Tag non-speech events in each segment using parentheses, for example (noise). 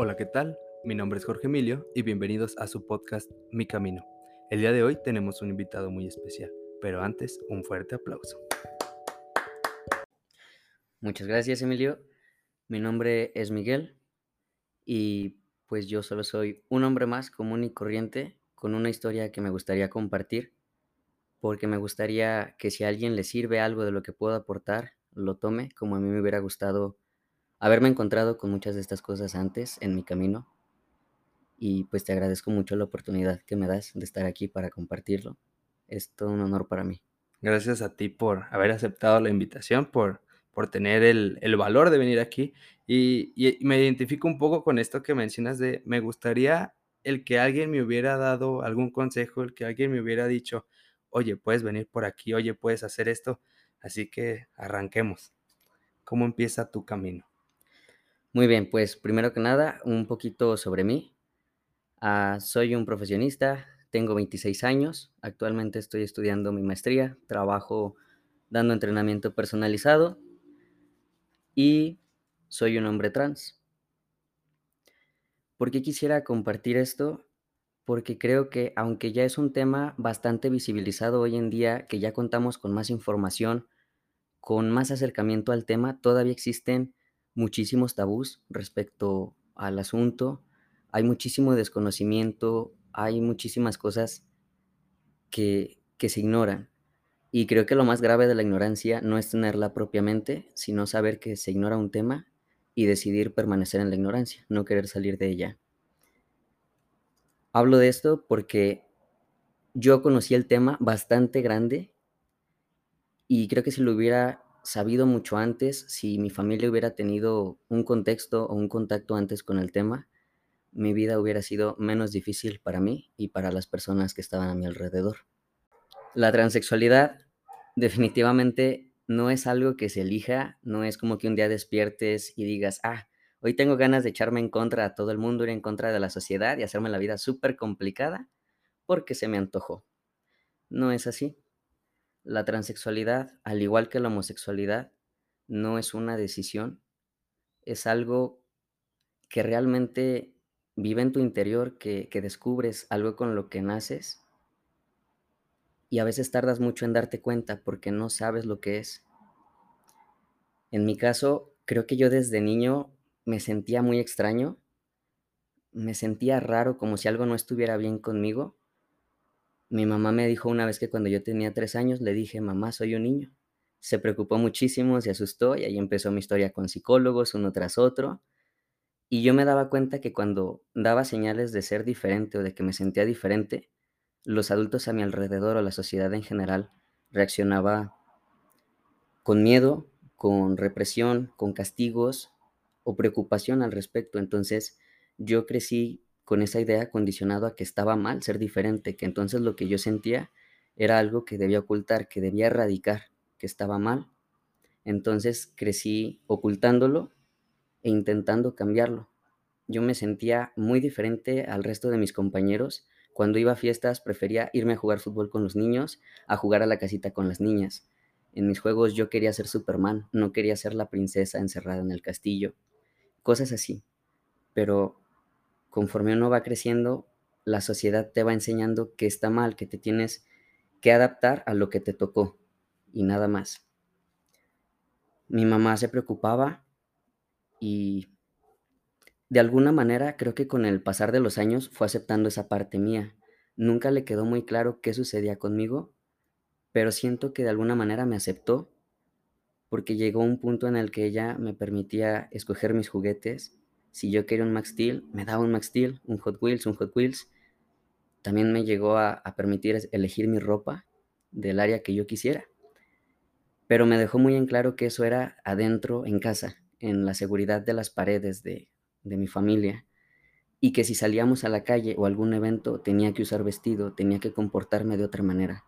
Hola, ¿qué tal? Mi nombre es Jorge Emilio y bienvenidos a su podcast Mi Camino. El día de hoy tenemos un invitado muy especial, pero antes un fuerte aplauso. Muchas gracias, Emilio. Mi nombre es Miguel y pues yo solo soy un hombre más común y corriente con una historia que me gustaría compartir porque me gustaría que si a alguien le sirve algo de lo que puedo aportar, lo tome como a mí me hubiera gustado haberme encontrado con muchas de estas cosas antes en mi camino. Y pues te agradezco mucho la oportunidad que me das de estar aquí para compartirlo. Es todo un honor para mí. Gracias a ti por haber aceptado la invitación, por, por tener el, el valor de venir aquí. Y, y me identifico un poco con esto que mencionas de, me gustaría el que alguien me hubiera dado algún consejo, el que alguien me hubiera dicho, oye, puedes venir por aquí, oye, puedes hacer esto. Así que arranquemos. ¿Cómo empieza tu camino? Muy bien, pues primero que nada, un poquito sobre mí. Ah, soy un profesionista, tengo 26 años, actualmente estoy estudiando mi maestría, trabajo dando entrenamiento personalizado y soy un hombre trans. ¿Por qué quisiera compartir esto? Porque creo que aunque ya es un tema bastante visibilizado hoy en día, que ya contamos con más información, con más acercamiento al tema, todavía existen muchísimos tabús respecto al asunto, hay muchísimo desconocimiento, hay muchísimas cosas que, que se ignoran. Y creo que lo más grave de la ignorancia no es tenerla propiamente, sino saber que se ignora un tema y decidir permanecer en la ignorancia, no querer salir de ella. Hablo de esto porque yo conocí el tema bastante grande y creo que si lo hubiera sabido mucho antes, si mi familia hubiera tenido un contexto o un contacto antes con el tema, mi vida hubiera sido menos difícil para mí y para las personas que estaban a mi alrededor. La transexualidad definitivamente no es algo que se elija, no es como que un día despiertes y digas, ah, hoy tengo ganas de echarme en contra a todo el mundo, ir en contra de la sociedad y hacerme la vida súper complicada porque se me antojó. No es así. La transexualidad, al igual que la homosexualidad, no es una decisión, es algo que realmente vive en tu interior, que, descubres algo con lo que naces. Y a veces tardas mucho en darte cuenta porque no sabes lo que es. En mi caso, creo que yo desde niño me sentía muy extraño, me sentía raro como si algo no estuviera bien conmigo mi mamá me dijo una vez que cuando yo tenía tres años le dije, mamá, soy un niño. Se preocupó muchísimo, se asustó y ahí empezó mi historia con psicólogos, uno tras otro. Y yo me daba cuenta que cuando daba señales de ser diferente o de que me sentía diferente, los adultos a mi alrededor o la sociedad en general reaccionaba con miedo, con represión, con castigos o preocupación al respecto. Entonces yo crecí con esa idea condicionado a que estaba mal ser diferente, que entonces lo que yo sentía era algo que debía ocultar, que debía erradicar, que estaba mal. Entonces crecí ocultándolo e intentando cambiarlo. Yo me sentía muy diferente al resto de mis compañeros. Cuando iba a fiestas prefería irme a jugar fútbol con los niños, a jugar a la casita con las niñas. En mis juegos yo quería ser Superman, no quería ser la princesa encerrada en el castillo. Cosas así. Pero conforme uno va creciendo, la sociedad te va enseñando que está mal, que te tienes que adaptar a lo que te tocó y nada más. Mi mamá se preocupaba y de alguna manera creo que con el pasar de los años fue aceptando esa parte mía. Nunca le quedó muy claro qué sucedía conmigo, pero siento que de alguna manera me aceptó porque llegó un punto en el que ella me permitía escoger mis juguetes si yo quería un Max Steel, me daba un Max Steel, un Hot Wheels, un Hot Wheels. También me llegó a, permitir elegir mi ropa del área que yo quisiera. Pero me dejó muy en claro que eso era adentro, en casa, en la seguridad de las paredes de, de mi familia. Y que si salíamos a la calle o algún evento tenía que usar vestido, tenía que comportarme de otra manera.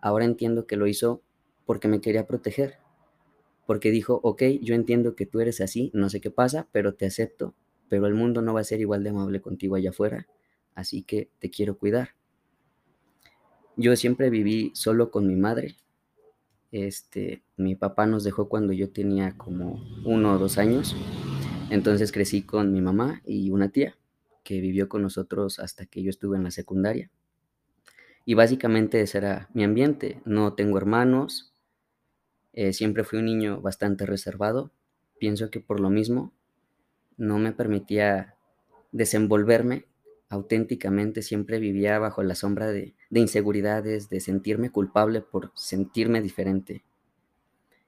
Ahora entiendo que lo hizo porque me quería proteger, porque dijo, ok, yo entiendo que tú eres así, no sé qué pasa, pero te acepto, pero el mundo no va a ser igual de amable contigo allá afuera, así que te quiero cuidar. Yo siempre viví solo con mi madre. Este, mi papá nos dejó cuando yo tenía como uno o dos años Entonces crecí con mi mamá y una tía que vivió con nosotros hasta que yo estuve en la secundaria. Y básicamente ese era mi ambiente. No tengo hermanos. Eh, siempre fui un niño bastante reservado. Pienso que por lo mismo no me permitía desenvolverme auténticamente. Siempre vivía bajo la sombra de, de inseguridades, de sentirme culpable por sentirme diferente.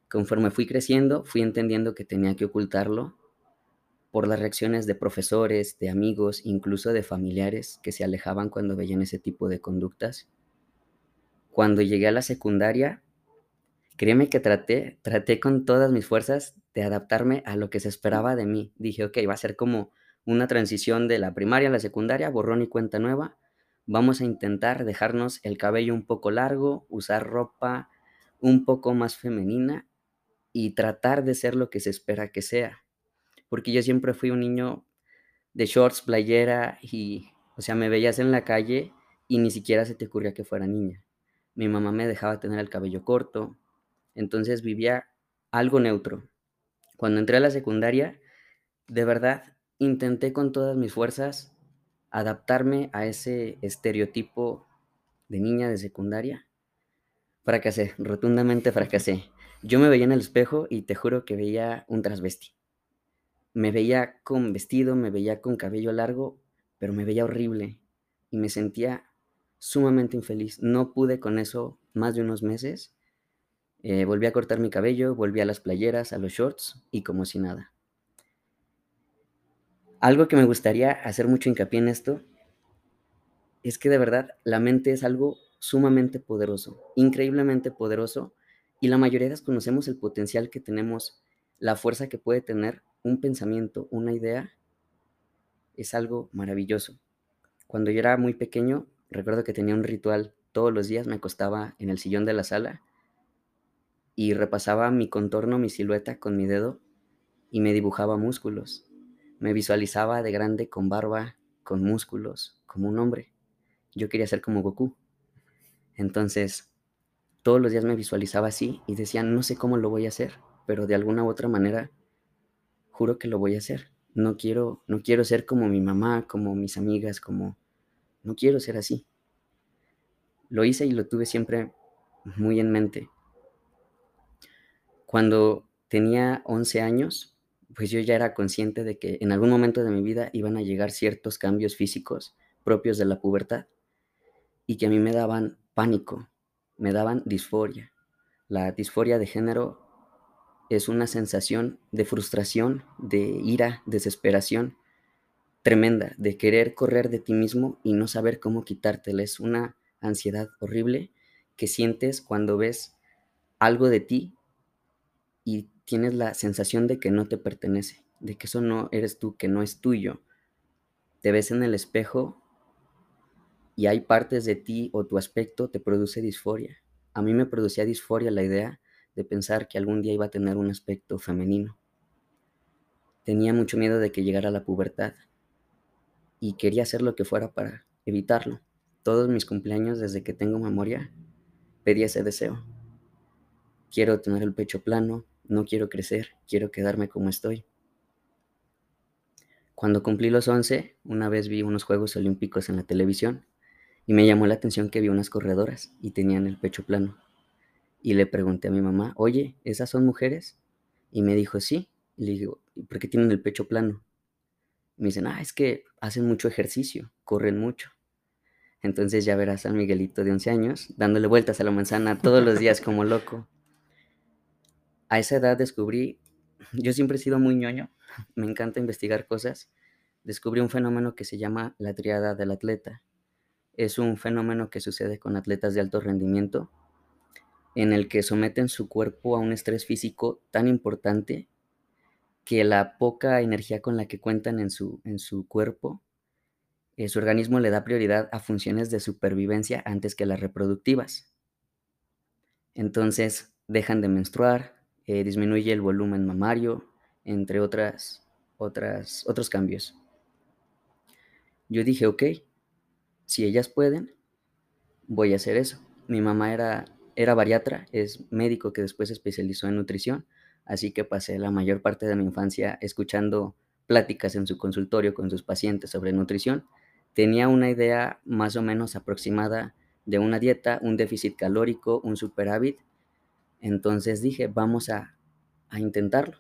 Conforme fui creciendo, fui entendiendo que tenía que ocultarlo por las reacciones de profesores, de amigos, incluso de familiares que se alejaban cuando veían ese tipo de conductas. Cuando llegué a la secundaria, créeme que traté, traté con todas mis fuerzas de adaptarme a lo que se esperaba de mí. Dije, ok, va a ser como una transición de la primaria a la secundaria, borrón y cuenta nueva. Vamos a intentar dejarnos el cabello un poco largo, usar ropa un poco más femenina y tratar de ser lo que se espera que sea porque yo siempre fui un niño de shorts, playera y, o sea, me veías en la calle y ni siquiera se te ocurría que fuera niña. Mi mamá me dejaba tener el cabello corto, entonces vivía algo neutro. Cuando entré a la secundaria, de verdad intenté con todas mis fuerzas adaptarme a ese estereotipo de niña de secundaria. Fracasé, rotundamente fracasé. Yo me veía en el espejo y te juro que veía un transvesti me veía con vestido, me veía con cabello largo, pero me veía horrible y me sentía sumamente infeliz. No pude con eso más de unos meses. Eh, volví a cortar mi cabello, volví a las playeras, a los shorts y como si nada. Algo que me gustaría hacer mucho hincapié en esto es que de verdad la mente es algo sumamente poderoso, increíblemente poderoso, y la mayoría desconocemos el potencial que tenemos, la fuerza que puede tener un pensamiento, una idea, es algo maravilloso. Cuando yo era muy pequeño, recuerdo que tenía un ritual. Todos los días me acostaba en el sillón de la sala y repasaba mi contorno, mi silueta con mi dedo y me dibujaba músculos. Me visualizaba de grande con barba, con músculos, como un hombre. Yo quería ser como Goku. Entonces, todos los días me visualizaba así y decía, no sé cómo lo voy a hacer, pero de alguna u otra manera juro que lo voy a hacer. No quiero, no quiero ser como mi mamá, como mis amigas, como... No quiero ser así. Lo hice y lo tuve siempre muy en mente. Cuando tenía 11 años, pues yo ya era consciente de que en algún momento de mi vida iban a llegar ciertos cambios físicos propios de la pubertad y que a mí me daban pánico, me daban disforia. La disforia de género es una sensación de frustración, de ira, desesperación tremenda, de querer correr de ti mismo y no saber cómo quitártela. Es una ansiedad horrible que sientes cuando ves algo de ti y tienes la sensación de que no te pertenece, de que eso no eres tú, que no es tuyo. Te ves en el espejo y hay partes de ti o tu aspecto te produce disforia. A mí me producía disforia la idea de pensar que algún día iba a tener un aspecto femenino. Tenía mucho miedo de que llegara la pubertad y quería hacer lo que fuera para evitarlo. Todos mis cumpleaños desde que tengo memoria pedí ese deseo. Quiero tener el pecho plano, no quiero crecer, quiero quedarme como estoy. Cuando cumplí los 11, una vez vi unos Juegos Olímpicos en la televisión y me llamó la atención que vi unas corredoras y tenían el pecho plano. Y le pregunté a mi mamá, oye, ¿esas son mujeres? Y me dijo, sí. Y le digo, ¿por qué tienen el pecho plano? me dicen, ah, es que hacen mucho ejercicio, corren mucho. Entonces ya verás a Miguelito de 11 años dándole vueltas a la manzana todos los días como loco. (laughs) A esa edad descubrí, (laughs) yo siempre he sido muy ñoño, (laughs) me encanta investigar cosas. Descubrí un fenómeno que se llama la triada del atleta. Es un fenómeno que sucede con atletas de alto rendimiento en el que someten su cuerpo a un estrés físico tan importante que la poca energía con la que cuentan en su, en su cuerpo, eh, su organismo le da prioridad a funciones de supervivencia antes que las reproductivas. Entonces dejan de menstruar, eh, disminuye el volumen mamario, entre otras, otras, otros cambios. Yo dije, ok, si ellas pueden, voy a hacer eso. Mi mamá era era bariatra, es médico que después se especializó en nutrición, así que pasé la mayor parte de mi infancia escuchando pláticas en su consultorio con sus pacientes sobre nutrición, tenía una idea más o menos aproximada de una dieta, un déficit calórico, un superávit. Entonces dije, vamos a, a intentarlo.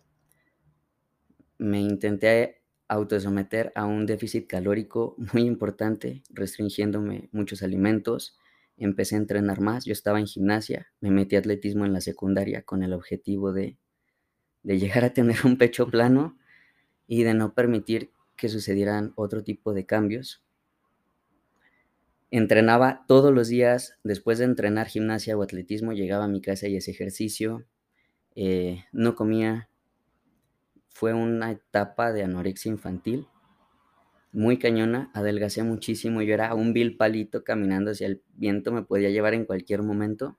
Me intenté autosometer a un déficit calórico (laughs) muy importante, restringiéndome muchos alimentos. Empecé a entrenar más. Yo estaba en gimnasia, me metí a atletismo en la secundaria con el objetivo de, de llegar a tener un pecho plano y de no permitir que sucedieran otro tipo de cambios. Entrenaba todos los días, después de entrenar gimnasia o atletismo, llegaba a mi casa y ese ejercicio. Eh, no comía. Fue una etapa de anorexia infantil muy cañona, adelgacé muchísimo. Yo era un vil palito caminando hacia el viento, me podía llevar en cualquier momento.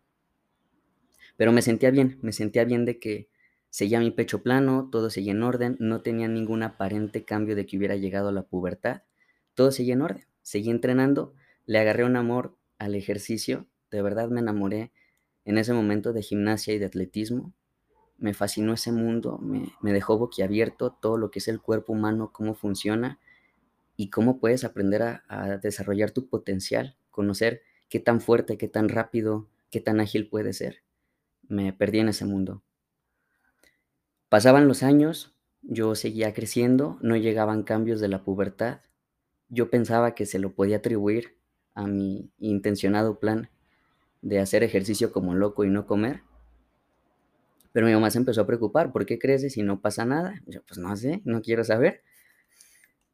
Pero me sentía bien, me sentía bien de que Seguía mi pecho plano, todo seguía en orden, no tenía ningún aparente cambio de que hubiera llegado a la pubertad. Todo seguía en orden, seguí entrenando, le agarré un amor al ejercicio, de verdad me enamoré en ese momento de gimnasia y de atletismo. Me fascinó ese mundo, me, dejó boquiabierto todo lo que es el cuerpo humano, cómo funciona y cómo puedes aprender a, a desarrollar tu potencial, conocer qué tan fuerte, qué tan rápido, qué tan ágil puede ser. Me perdí en ese mundo. Pasaban los años, yo seguía creciendo, no llegaban cambios de la pubertad. Yo pensaba que se lo podía atribuir a mi intencionado plan de hacer ejercicio como loco y no comer. Pero mi mamá se empezó a preocupar, ¿por qué creces y no pasa nada? Yo, pues no sé, no quiero saber.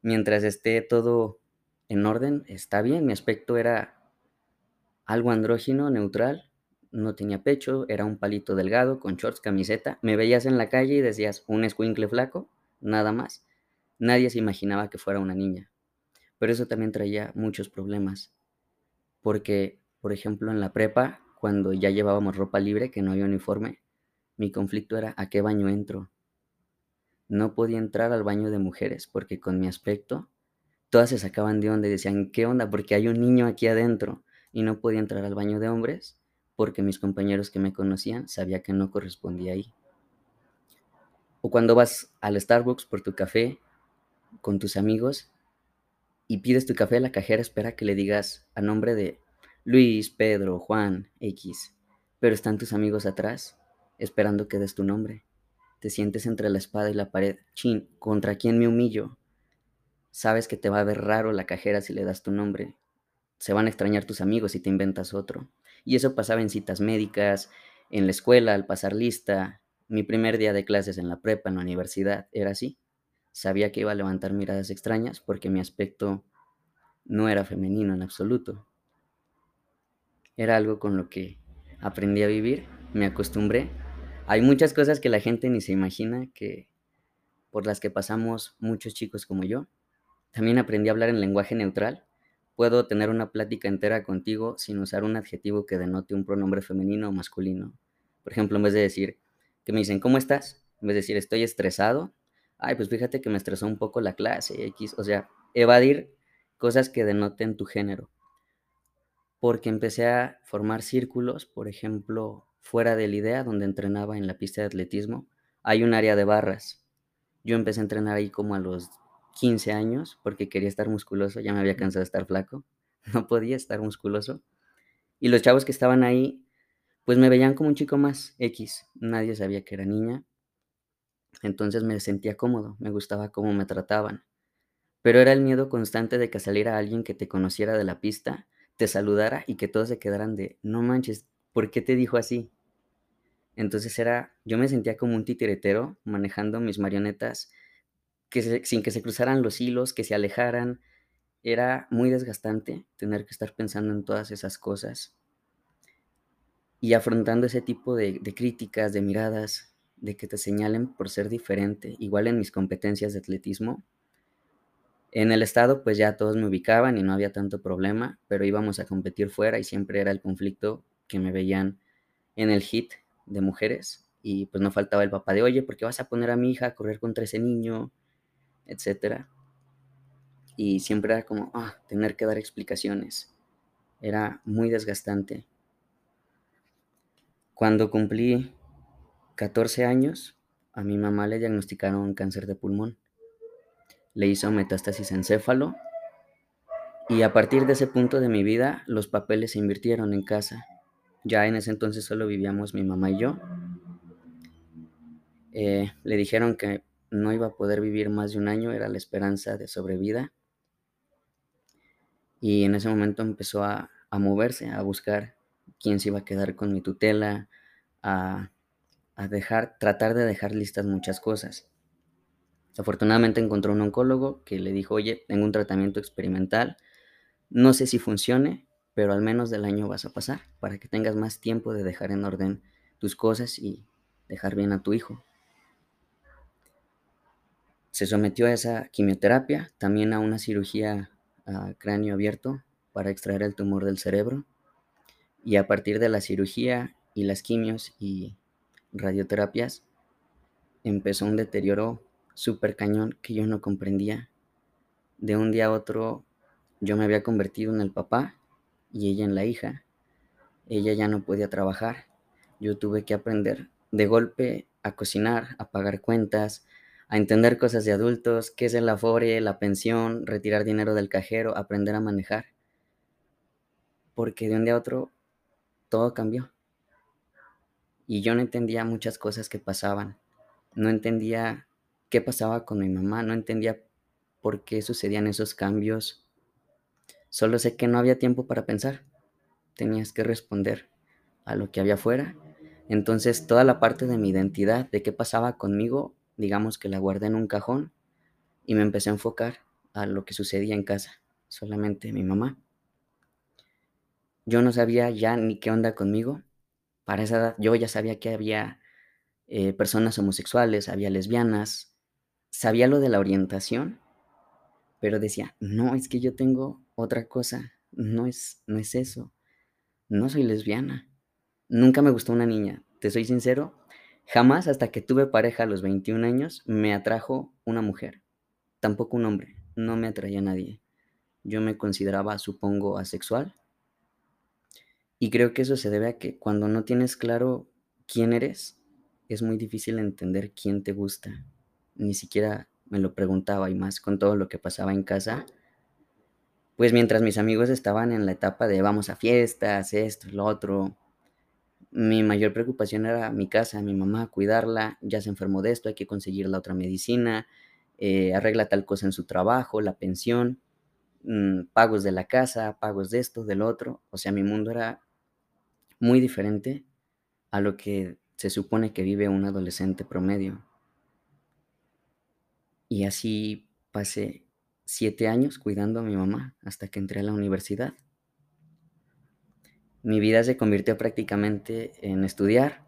Mientras esté todo en orden, está bien. Mi aspecto era algo andrógino, neutral, no tenía pecho, era un palito delgado, con shorts, camiseta. Me veías en la calle y decías, un escuincle flaco, nada más. Nadie se imaginaba que fuera una niña. Pero eso también traía muchos problemas. Porque, por ejemplo, en la prepa, cuando ya llevábamos ropa libre, que no había uniforme, mi conflicto era ¿a qué baño entro? No podía entrar al baño de mujeres porque con mi aspecto todas se sacaban de onda y decían, ¿qué onda? Porque hay un niño aquí adentro y no podía entrar al baño de hombres porque mis compañeros que me conocían sabía que no correspondía ahí. O cuando vas al Starbucks por tu café con tus amigos y pides tu café, la cajera espera que le digas a nombre de Luis, Pedro, Juan, X, pero están tus amigos atrás esperando que des tu nombre. Te sientes entre la espada y la pared. Chin, ¿contra quién me humillo? Sabes que te va a ver raro la cajera si le das tu nombre. Se van a extrañar tus amigos si te inventas otro. Y eso pasaba en citas médicas, en la escuela, al pasar lista. Mi primer día de clases en la prepa, en la universidad, era así. Sabía que iba a levantar miradas extrañas porque mi aspecto no era femenino en absoluto. Era algo con lo que aprendí a vivir, me acostumbré. Hay muchas cosas que la gente ni se imagina que por las que pasamos muchos chicos como yo. También aprendí a hablar en lenguaje neutral, Puedo tener una plática entera contigo sin usar un adjetivo que denote un pronombre femenino o masculino. Por ejemplo, en vez de decir que me dicen, ¿cómo estás? En vez de decir, estoy estresado. Ay, pues fíjate que me estresó un poco la clase X. O sea, evadir cosas que denoten tu género. Porque empecé a formar círculos, por ejemplo, fuera de la idea, donde entrenaba en la pista de atletismo. Hay un área de barras. Yo empecé a entrenar ahí como a los 15 años porque quería estar musculoso, ya me había cansado de estar flaco, (laughs) no podía estar musculoso. Y los chavos que estaban ahí, pues me veían como un chico más X, nadie sabía que era niña. Entonces me sentía cómodo, me gustaba cómo me trataban. Pero era el miedo constante de que saliera alguien que te conociera de la pista, te saludara y que todos se quedaran de, no manches, ¿por qué te dijo así? Entonces era, yo me sentía como un titiretero manejando mis marionetas que sin que se cruzaran los hilos, que se alejaran. Era muy desgastante tener que estar pensando en todas esas cosas y afrontando ese tipo de, de críticas, de miradas, de que te señalen por ser diferente. Igual en mis competencias de atletismo, en el estado pues ya todos me ubicaban y no había tanto problema, pero íbamos a competir fuera y siempre era el conflicto que me veían en el hit de mujeres y pues no faltaba el papá de, oye, ¿por qué vas a poner a mi hija a correr contra ese niño? etcétera. Y siempre era como, ah, tener que dar explicaciones. Era muy desgastante. Cuando cumplí 14 años, a mi mamá le diagnosticaron cáncer de pulmón. le hizo metástasis encéfalo y a partir de ese punto de mi vida los papeles se invirtieron en casa. Ya en ese entonces solo vivíamos mi mamá y yo. Eh, le dijeron que no iba a poder vivir más de un año, era la esperanza de sobrevida. Y en ese momento empezó a, a moverse, a buscar quién se iba a quedar con mi tutela, a, a dejar, tratar de dejar listas muchas cosas. Afortunadamente encontró un oncólogo que le dijo, oye, tengo un tratamiento experimental, no sé si funcione, pero al menos del año vas a pasar para que tengas más tiempo de dejar en orden tus cosas y dejar bien a tu hijo. Se sometió a esa quimioterapia, también a una cirugía a cráneo abierto para extraer el tumor del cerebro. Y a partir de la cirugía y las quimios y radioterapias, empezó un deterioro súper cañón que yo no comprendía. De un día a otro yo me había convertido en el papá y ella en la hija. Ella ya no podía trabajar. Yo tuve que aprender de golpe a cocinar, a pagar cuentas, a entender cosas de adultos, qué es el afore, la pensión, retirar dinero del cajero, aprender a manejar. Porque de un día a otro todo cambió. Y yo no entendía muchas cosas que pasaban. No entendía qué pasaba con mi mamá, no entendía por qué sucedían esos cambios. Solo sé que no había tiempo para pensar. Tenías que responder a lo que había afuera. Entonces toda la parte de mi identidad, de qué pasaba conmigo, digamos que la guardé en un cajón y me empecé a enfocar a lo que sucedía en casa, solamente mi mamá. Yo no sabía ya ni qué onda conmigo. Para esa edad yo ya sabía que había eh, personas homosexuales, había lesbianas, sabía lo de la orientación, pero decía, no, es que yo tengo otra cosa, no es, no es eso, no soy lesbiana. Nunca me gustó una niña, te soy sincero, Jamás hasta que tuve pareja a los 21 años me atrajo una mujer, tampoco un hombre, no me atraía a nadie. Yo me consideraba, supongo, asexual. Y creo que eso se debe a que cuando no tienes claro quién eres, es muy difícil entender quién te gusta. Ni siquiera me lo preguntaba y más con todo lo que pasaba en casa. Pues mientras mis amigos estaban en la etapa de vamos a fiestas, esto, lo otro, mi mayor preocupación era mi casa, mi mamá, cuidarla, ya se enfermó de esto, hay que conseguir la otra medicina, eh, arregla tal cosa en su trabajo, la pensión, mm, pagos de la casa, pagos de esto, del otro. O sea, mi mundo era muy diferente a lo que se supone que vive un adolescente promedio. Y así pasé siete años cuidando a mi mamá hasta que entré a la universidad. Mi vida se convirtió prácticamente en estudiar.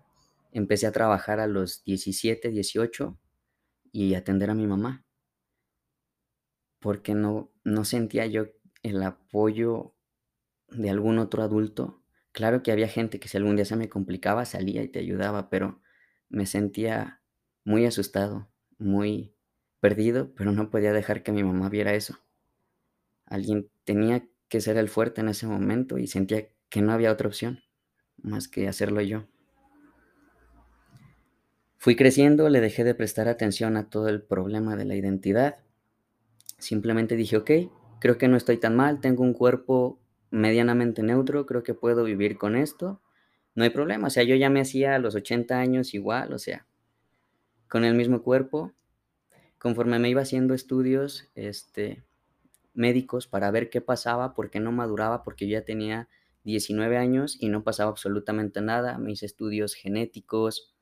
Empecé a trabajar a los 17, 18 y atender a mi mamá. Porque no, no sentía yo el apoyo de algún otro adulto. Claro que había gente que si algún día se me complicaba salía y te ayudaba, pero me sentía muy asustado, muy perdido, pero no podía dejar que mi mamá viera eso. Alguien tenía que ser el fuerte en ese momento y sentía que no había otra opción más que hacerlo yo. Fui creciendo, le dejé de prestar atención a todo el problema de la identidad. Simplemente dije, ok, creo que no estoy tan mal, tengo un cuerpo medianamente neutro, creo que puedo vivir con esto. No hay problema, o sea, yo ya me hacía a los 80 años igual, o sea, con el mismo cuerpo. Conforme me iba haciendo estudios este, médicos para ver qué pasaba, por qué no maduraba, porque yo ya tenía 19 años y no pasaba absolutamente nada. Me hice estudios genéticos,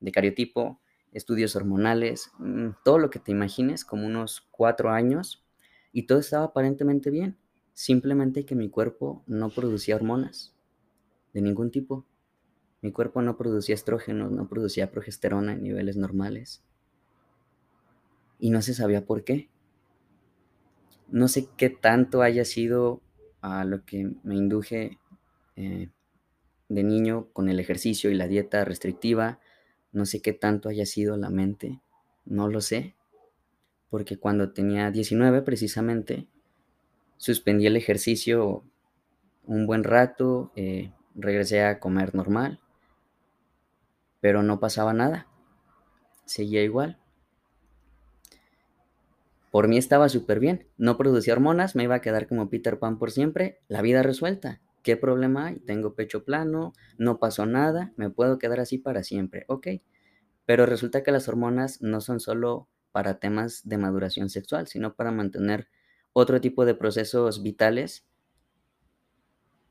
de cariotipo, estudios hormonales, mm, todo lo que te imagines, como unos cuatro años, y todo estaba aparentemente bien. Simplemente que mi cuerpo no producía hormonas de ningún tipo. Mi cuerpo no producía estrógenos, no producía progesterona en niveles normales. Y no se sabía por qué. No sé qué tanto haya sido a lo que me induje eh, de niño con el ejercicio y la dieta restrictiva. No sé qué tanto haya sido la mente, no lo sé, porque cuando tenía 19 precisamente, suspendí el ejercicio un buen rato, eh, regresé a comer normal, pero no pasaba nada, seguía igual. por mí estaba súper bien. No producía hormonas, me iba a quedar como Peter Pan por siempre, la vida resuelta. ¿Qué problema hay? Tengo pecho plano, no pasó nada, me puedo quedar así para siempre. Ok. Pero resulta que las hormonas no son solo para temas de maduración sexual, sino para mantener otro tipo de procesos vitales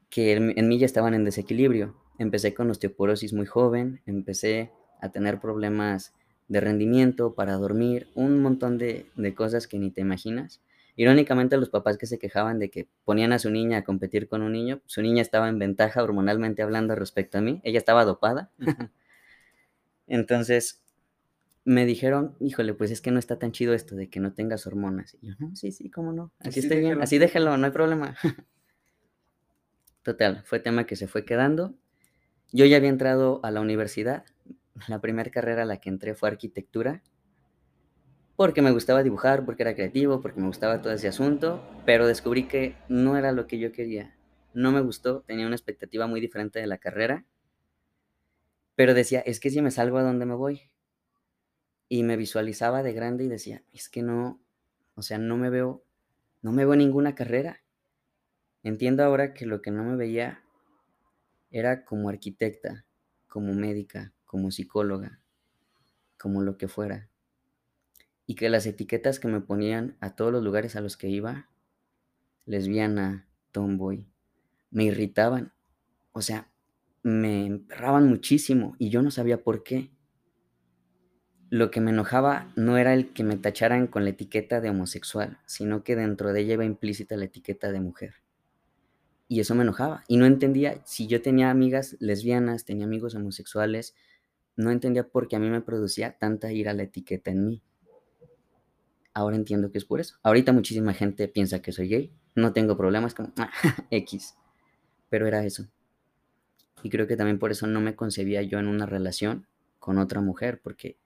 que en, mí ya estaban en desequilibrio. Empecé con osteoporosis muy joven, empecé a tener problemas de rendimiento para dormir, un montón de, de cosas que ni te imaginas. Irónicamente, los papás que se quejaban de que ponían a su niña a competir con un niño, su niña estaba en ventaja hormonalmente hablando respecto a mí, ella estaba dopada. (laughs) Entonces, me dijeron, híjole, pues es que no está tan chido esto de que no tengas hormonas. Y yo, no, sí, sí, cómo no, así, así bien, así déjalo, no hay problema. (laughs) Total, fue tema que se fue quedando. Yo ya había entrado a la universidad. (laughs) La primera carrera a la que entré fue arquitectura. Porque me gustaba dibujar, porque era creativo, porque me gustaba todo ese asunto. Pero descubrí que no era lo que yo quería. No me gustó, tenía una expectativa muy diferente de la carrera. Pero decía, es que si me salgo a dónde me voy. Y me visualizaba de grande y decía, es que no, o sea, no me veo, no me veo ninguna carrera. Entiendo ahora que lo que no me veía era como arquitecta, como médica, como psicóloga, como lo que fuera. Y que las etiquetas que me ponían a todos los lugares a los que iba, lesbiana, tomboy, me irritaban. O sea, me emperraban muchísimo y yo no sabía por qué. Lo que me enojaba no era el que me tacharan con la etiqueta de homosexual, sino que dentro de ella iba implícita la etiqueta de mujer. Y eso me enojaba. Y no entendía, si yo tenía amigas lesbianas, tenía amigos homosexuales, no entendía por qué a mí me producía tanta ira la etiqueta en mí. Ahora entiendo que es por eso. Ahorita muchísima gente piensa que soy gay. No tengo problemas como (laughs) X. Pero era eso. Y creo que también por eso no me concebía yo en una relación con otra mujer, porque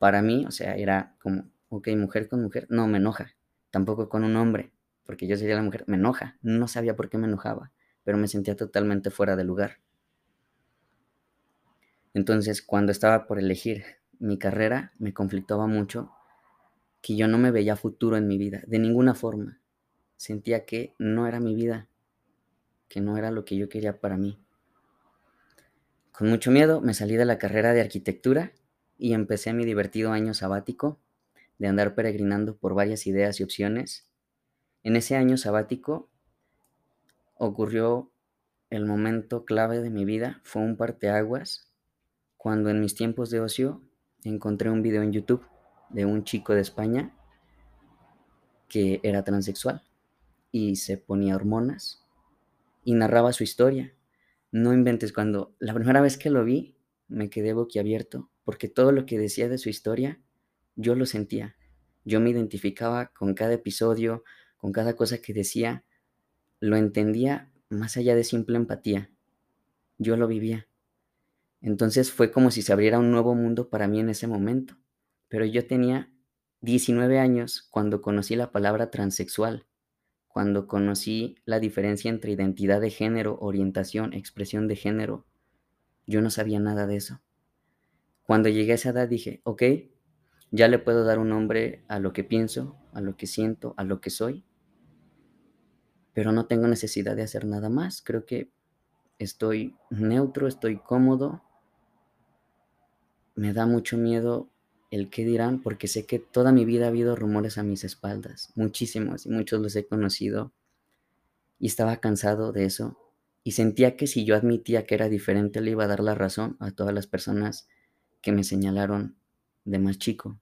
para mí, o sea, era como, ok, mujer con mujer, no me enoja. Tampoco con un hombre porque yo sería la mujer, me enoja. No sabía por qué me enojaba, pero me sentía totalmente fuera de lugar. Entonces, cuando estaba por elegir mi carrera, me conflictaba mucho que yo no me veía futuro en mi vida, de ninguna forma. Sentía que no era mi vida, que no era lo que yo quería para mí. Con mucho miedo me salí de la carrera de arquitectura y empecé mi divertido año sabático de andar peregrinando por varias ideas y opciones en ese año sabático ocurrió el momento clave de mi vida, fue un parteaguas cuando en mis tiempos de ocio encontré un video en YouTube de un chico de España que era transexual y se ponía hormonas y narraba su historia. No inventes, cuando la primera vez que lo vi me quedé boquiabierto porque todo lo que decía de su historia yo lo sentía. Yo me identificaba con cada episodio, con cada cosa que decía, lo entendía más allá de simple empatía. Yo lo vivía. Entonces fue como si se abriera un nuevo mundo para mí en ese momento. Pero yo tenía 19 años cuando conocí la palabra transexual, cuando conocí la diferencia entre identidad de género, orientación, expresión de género. Yo no sabía nada de eso. Cuando llegué a esa edad dije, ok, ya le puedo dar un nombre a lo que pienso, a lo que siento, a lo que soy pero no tengo necesidad de hacer nada más. Creo que estoy neutro, estoy cómodo. Me da mucho miedo el qué dirán, porque sé que toda mi vida ha habido rumores a mis espaldas, muchísimos, y muchos los he conocido, y estaba cansado de eso, y sentía que si yo admitía que era diferente, le iba a dar la razón a todas las personas que me señalaron de más chico.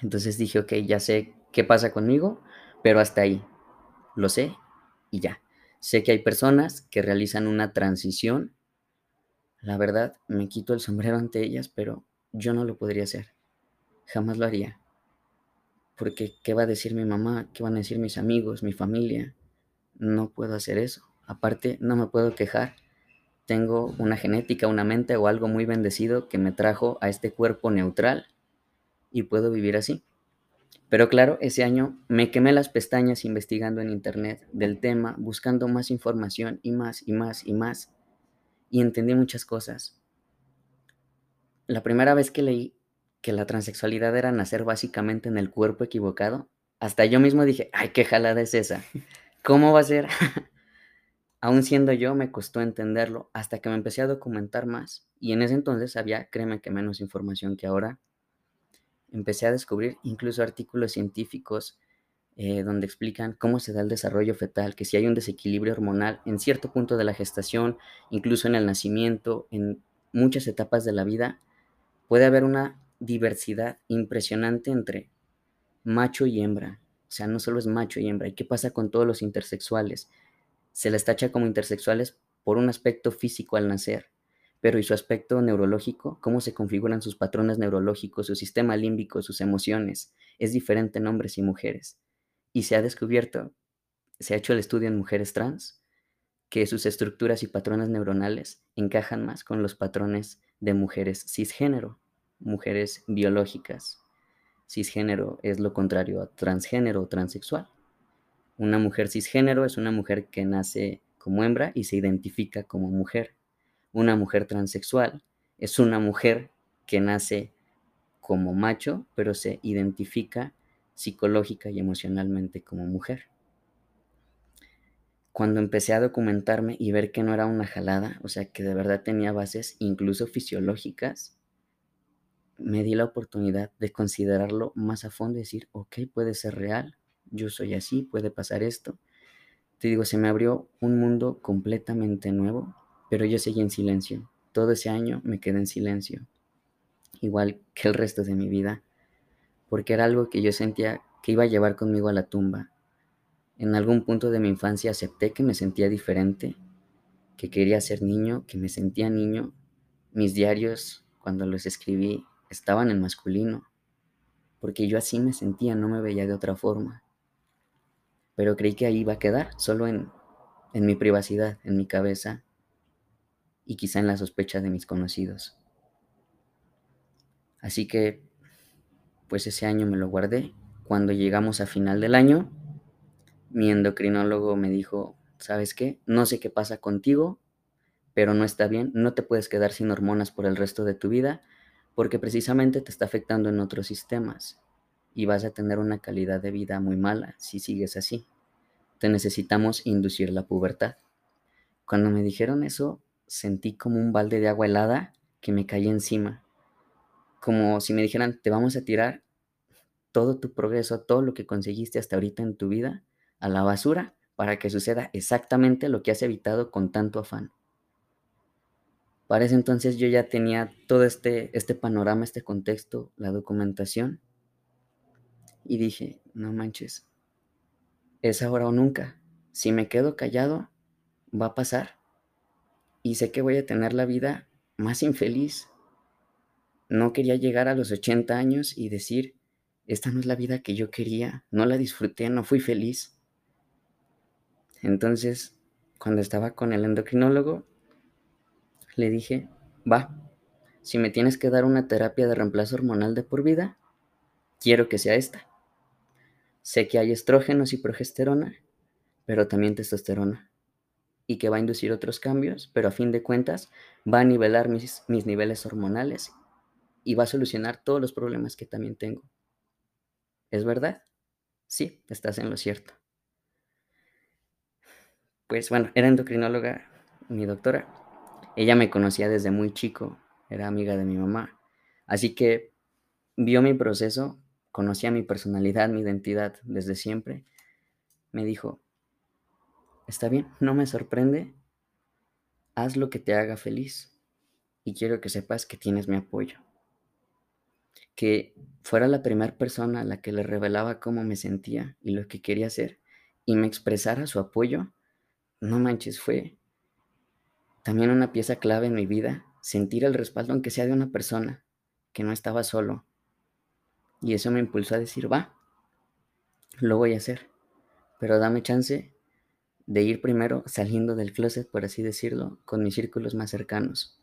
Entonces dije, ok, ya sé qué pasa conmigo, pero hasta ahí lo sé y ya. Sé que hay personas que realizan una transición. La verdad, me quito el sombrero ante ellas, pero yo no lo podría hacer. Jamás lo haría. Porque, ¿qué va a decir mi mamá? ¿Qué van a decir mis amigos, mi familia? No puedo hacer eso. Aparte, no me puedo quejar. Tengo una genética, una mente o algo muy bendecido que me trajo a este cuerpo neutral y puedo vivir así. Pero claro, ese año me quemé las pestañas investigando en internet del tema, buscando más información y más y más y más. Y entendí muchas cosas. La primera vez que leí que la transexualidad era nacer básicamente en el cuerpo equivocado, hasta yo mismo dije, ay, qué jalada es esa. (laughs) ¿Cómo va a ser? Aún siendo yo, me costó entenderlo hasta que me empecé a documentar más. Y en ese entonces había, créeme que menos información que ahora. Empecé a descubrir incluso artículos científicos eh, donde explican cómo se da el desarrollo fetal, que si hay un desequilibrio hormonal en cierto punto de la gestación, incluso en el nacimiento, en muchas etapas de la vida, puede haber una diversidad impresionante entre macho y hembra. O sea, no solo es macho y hembra. ¿Y qué pasa con todos los intersexuales? Se les tacha como intersexuales por un aspecto físico al nacer, pero ¿y su aspecto neurológico? ¿Cómo se configuran sus patrones neurológicos, su sistema límbico, sus emociones? Es diferente en hombres y mujeres. Y se ha descubierto, se ha hecho el estudio en mujeres trans, que sus estructuras y patrones neuronales encajan más con los patrones de mujeres cisgénero, mujeres biológicas. Cisgénero es lo contrario a transgénero o transexual. Una mujer cisgénero es una mujer que nace como hembra y se identifica como mujer. Una mujer transexual es una mujer que nace como macho, pero se identifica psicológica y emocionalmente como mujer. Cuando empecé a documentarme y ver que no era una jalada, o sea, que de verdad tenía bases incluso fisiológicas, me di la oportunidad de considerarlo más a fondo y decir, ok, puede ser real, yo soy así, puede pasar esto. Te digo, se me abrió un mundo completamente nuevo, pero yo seguí en silencio. Todo ese año me quedé en silencio, igual que el resto de mi vida, porque era algo que yo sentía que iba a llevar conmigo a la tumba. En algún punto de mi infancia acepté que me sentía diferente, que quería ser niño, que me sentía niño. Mis diarios, cuando los escribí, estaban en masculino, porque yo así me sentía, no me veía de otra forma. Pero creí que ahí iba a quedar, solo en, en mi privacidad, en mi cabeza y quizá en la sospecha de mis conocidos. Así que, pues ese año me lo guardé. Cuando llegamos a final del año, mi endocrinólogo me dijo, ¿sabes qué? No sé qué pasa contigo, pero no está bien, no te puedes quedar sin hormonas por el resto de tu vida, porque precisamente te está afectando en otros sistemas y vas a tener una calidad de vida muy mala si sigues así. Te necesitamos inducir la pubertad. Cuando me dijeron eso, sentí como un balde de agua helada que me caía encima. Como si me dijeran, te vamos a tirar todo tu progreso, todo lo que conseguiste hasta ahorita en tu vida a la basura para que suceda exactamente lo que has evitado con tanto afán. Para ese entonces yo ya tenía todo este, este panorama, este contexto, la documentación. Y dije, no manches, es ahora o nunca. Si me quedo callado, va a pasar. Y sé que voy a tener la vida más infeliz. No quería llegar a los 80 años y decir, esta no es la vida que yo quería, no la disfruté, no fui feliz. Entonces, cuando estaba con el endocrinólogo, le dije, va, si me tienes que dar una terapia de reemplazo hormonal de por vida, quiero que sea esta. Sé que hay estrógenos y progesterona, pero también testosterona, y que va a inducir otros cambios, pero a fin de cuentas va a nivelar mis, mis niveles hormonales y va a solucionar todos los problemas que también tengo. ¿Es verdad? Sí, estás en lo cierto. Pues bueno, era endocrinóloga mi doctora ella me conocía desde muy chico, era amiga de mi mamá. Así que vio mi proceso, conocía mi personalidad, mi identidad desde siempre. Me dijo, está bien, no me sorprende, haz lo que te haga feliz y quiero que sepas que tienes mi apoyo. Que fuera la primera persona a la que le revelaba cómo me sentía y lo que quería hacer y me expresara su apoyo, no manches, fue también una pieza clave en mi vida, sentir el respaldo aunque sea de una persona, que no estaba solo. Y eso me impulsó a decir, va, lo voy a hacer, pero dame chance de ir primero saliendo del closet, por así decirlo, con mis círculos más cercanos.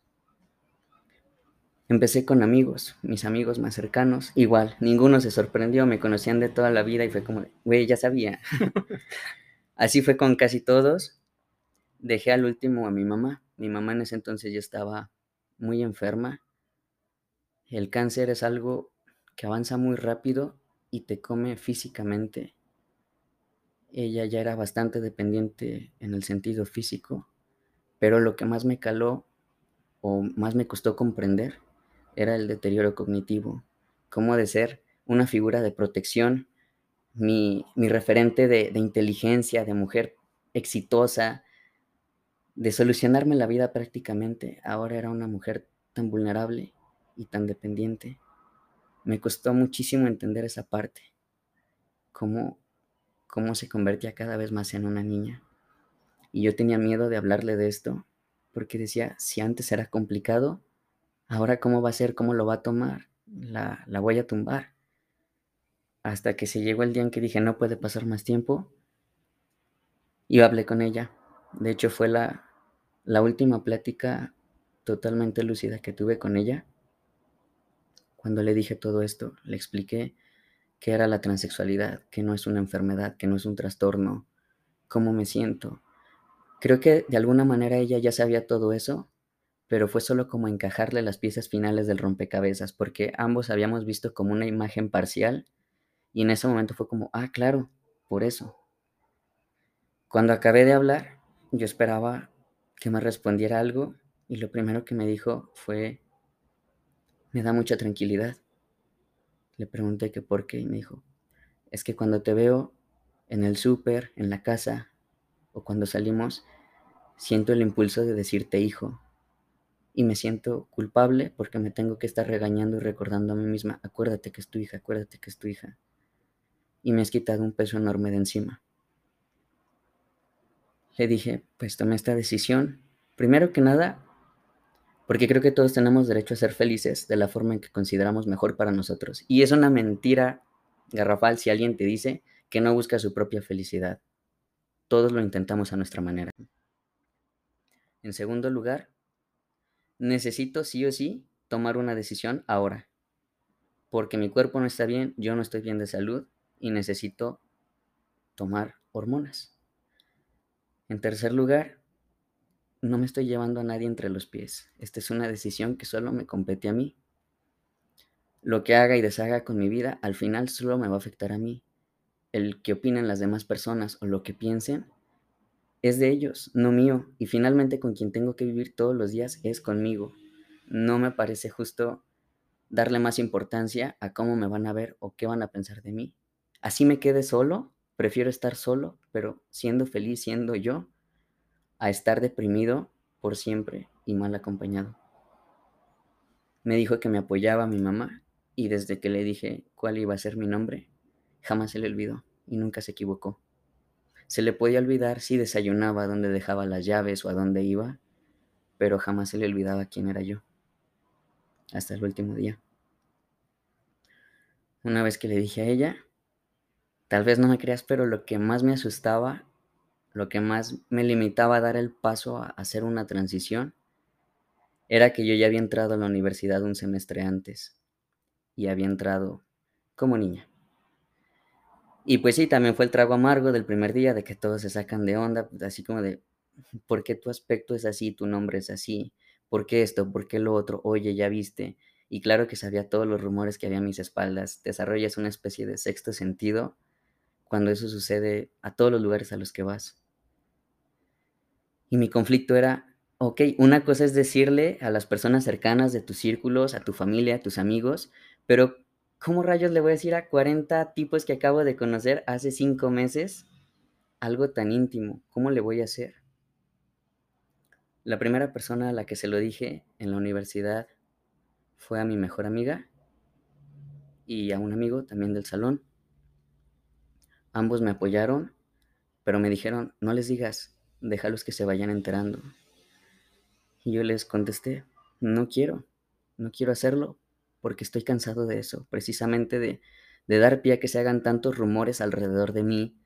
Empecé con amigos, mis amigos más cercanos, igual, ninguno se sorprendió, me conocían de toda la vida y fue como, güey, ya sabía. (laughs) Así fue con casi todos. Dejé al último a mi mamá, mi mamá en ese entonces ya estaba muy enferma El cáncer es algo que avanza muy rápido y te come físicamente. Ella ya era bastante dependiente en el sentido físico, pero lo que más me caló o más me costó comprender era el deterioro cognitivo, cómo de ser una figura de protección, mi, referente de, de inteligencia, de mujer exitosa, de solucionarme la vida prácticamente, ahora era una mujer tan vulnerable y tan dependiente. Me costó muchísimo entender esa parte, cómo, cómo se convertía cada vez más en una niña. Y yo tenía miedo de hablarle de esto, porque decía, si antes era complicado, ahora cómo va a ser, cómo lo va a tomar, la, la voy a tumbar. Hasta que se llegó el día en que dije, no puede pasar más tiempo, y hablé con ella. De hecho, fue la, la última plática totalmente lúcida que tuve con ella. Cuando le dije todo esto, le expliqué que era la transexualidad, que no es una enfermedad, que no es un trastorno, cómo me siento. Creo que de alguna manera ella ya sabía todo eso, pero fue solo como encajarle las piezas finales del rompecabezas, porque ambos habíamos visto como una imagen parcial y en ese momento fue como, ah, claro, por eso. Cuando acabé de hablar, yo esperaba que me respondiera algo y lo primero que me dijo fue, me da mucha tranquilidad. Le pregunté que por qué y me dijo, es que cuando te veo en el súper, en la casa o cuando salimos, siento el impulso de decirte hijo y me siento culpable porque me tengo que estar regañando y recordando a mí misma, acuérdate que es tu hija, acuérdate que es tu hija. Y me has quitado un peso enorme de encima. Le dije, pues tomé esta decisión. Primero que nada, porque creo que todos tenemos derecho a ser felices de la forma en que consideramos mejor para nosotros. Y es una mentira garrafal si alguien te dice que no busca su propia felicidad. Todos lo intentamos a nuestra manera. En segundo lugar, necesito sí o sí tomar una decisión ahora. Porque mi cuerpo no está bien, yo no estoy bien de salud y necesito tomar hormonas. En tercer lugar, no me estoy llevando a nadie entre los pies. Esta es una decisión que solo me compete a mí. Lo que haga y deshaga con mi vida, al final solo me va a afectar a mí. El que opinen las demás personas o lo que piensen es de ellos, no mío. Y finalmente con quien tengo que vivir todos los días es conmigo. No me parece justo darle más importancia a cómo me van a ver o qué van a pensar de mí. Así me quede solo, prefiero estar solo, pero siendo feliz, siendo yo, a estar deprimido por siempre y mal acompañado. Me dijo que me apoyaba mi mamá y desde que le dije cuál iba a ser mi nombre, jamás se le olvidó y nunca se equivocó. Se le podía olvidar si desayunaba, dónde dejaba las llaves o a dónde iba, pero jamás se le olvidaba quién era yo. Hasta el último día. Una vez que le dije a ella, tal vez no me creas, pero lo que más me asustaba lo que más me limitaba a dar el paso a hacer una transición era que yo ya había entrado a la universidad un semestre antes y había entrado como niña. Y pues sí, también fue el trago amargo del primer día de que todos se sacan de onda, así como de, ¿por qué tu aspecto es así, tu nombre es así? ¿Por qué esto? ¿Por qué lo otro? Oye, ya viste. Y claro que sabía todos los rumores que había a mis espaldas. Desarrollas una especie de sexto sentido cuando eso sucede a todos los lugares a los que vas. Y mi conflicto era, ok, una cosa es decirle a las personas cercanas de tus círculos, a tu familia, a tus amigos, pero ¿cómo rayos le voy a decir a 40 tipos que acabo de conocer hace cinco meses algo tan íntimo? ¿Cómo le voy a hacer? La primera persona a la que se lo dije en la universidad fue a mi mejor amiga y a un amigo también del salón. Ambos me apoyaron, pero me dijeron, no les digas, déjalos que se vayan enterando. Y yo les contesté, no quiero, no quiero hacerlo porque estoy cansado de eso, precisamente de, de dar pie a que se hagan tantos rumores alrededor de mí.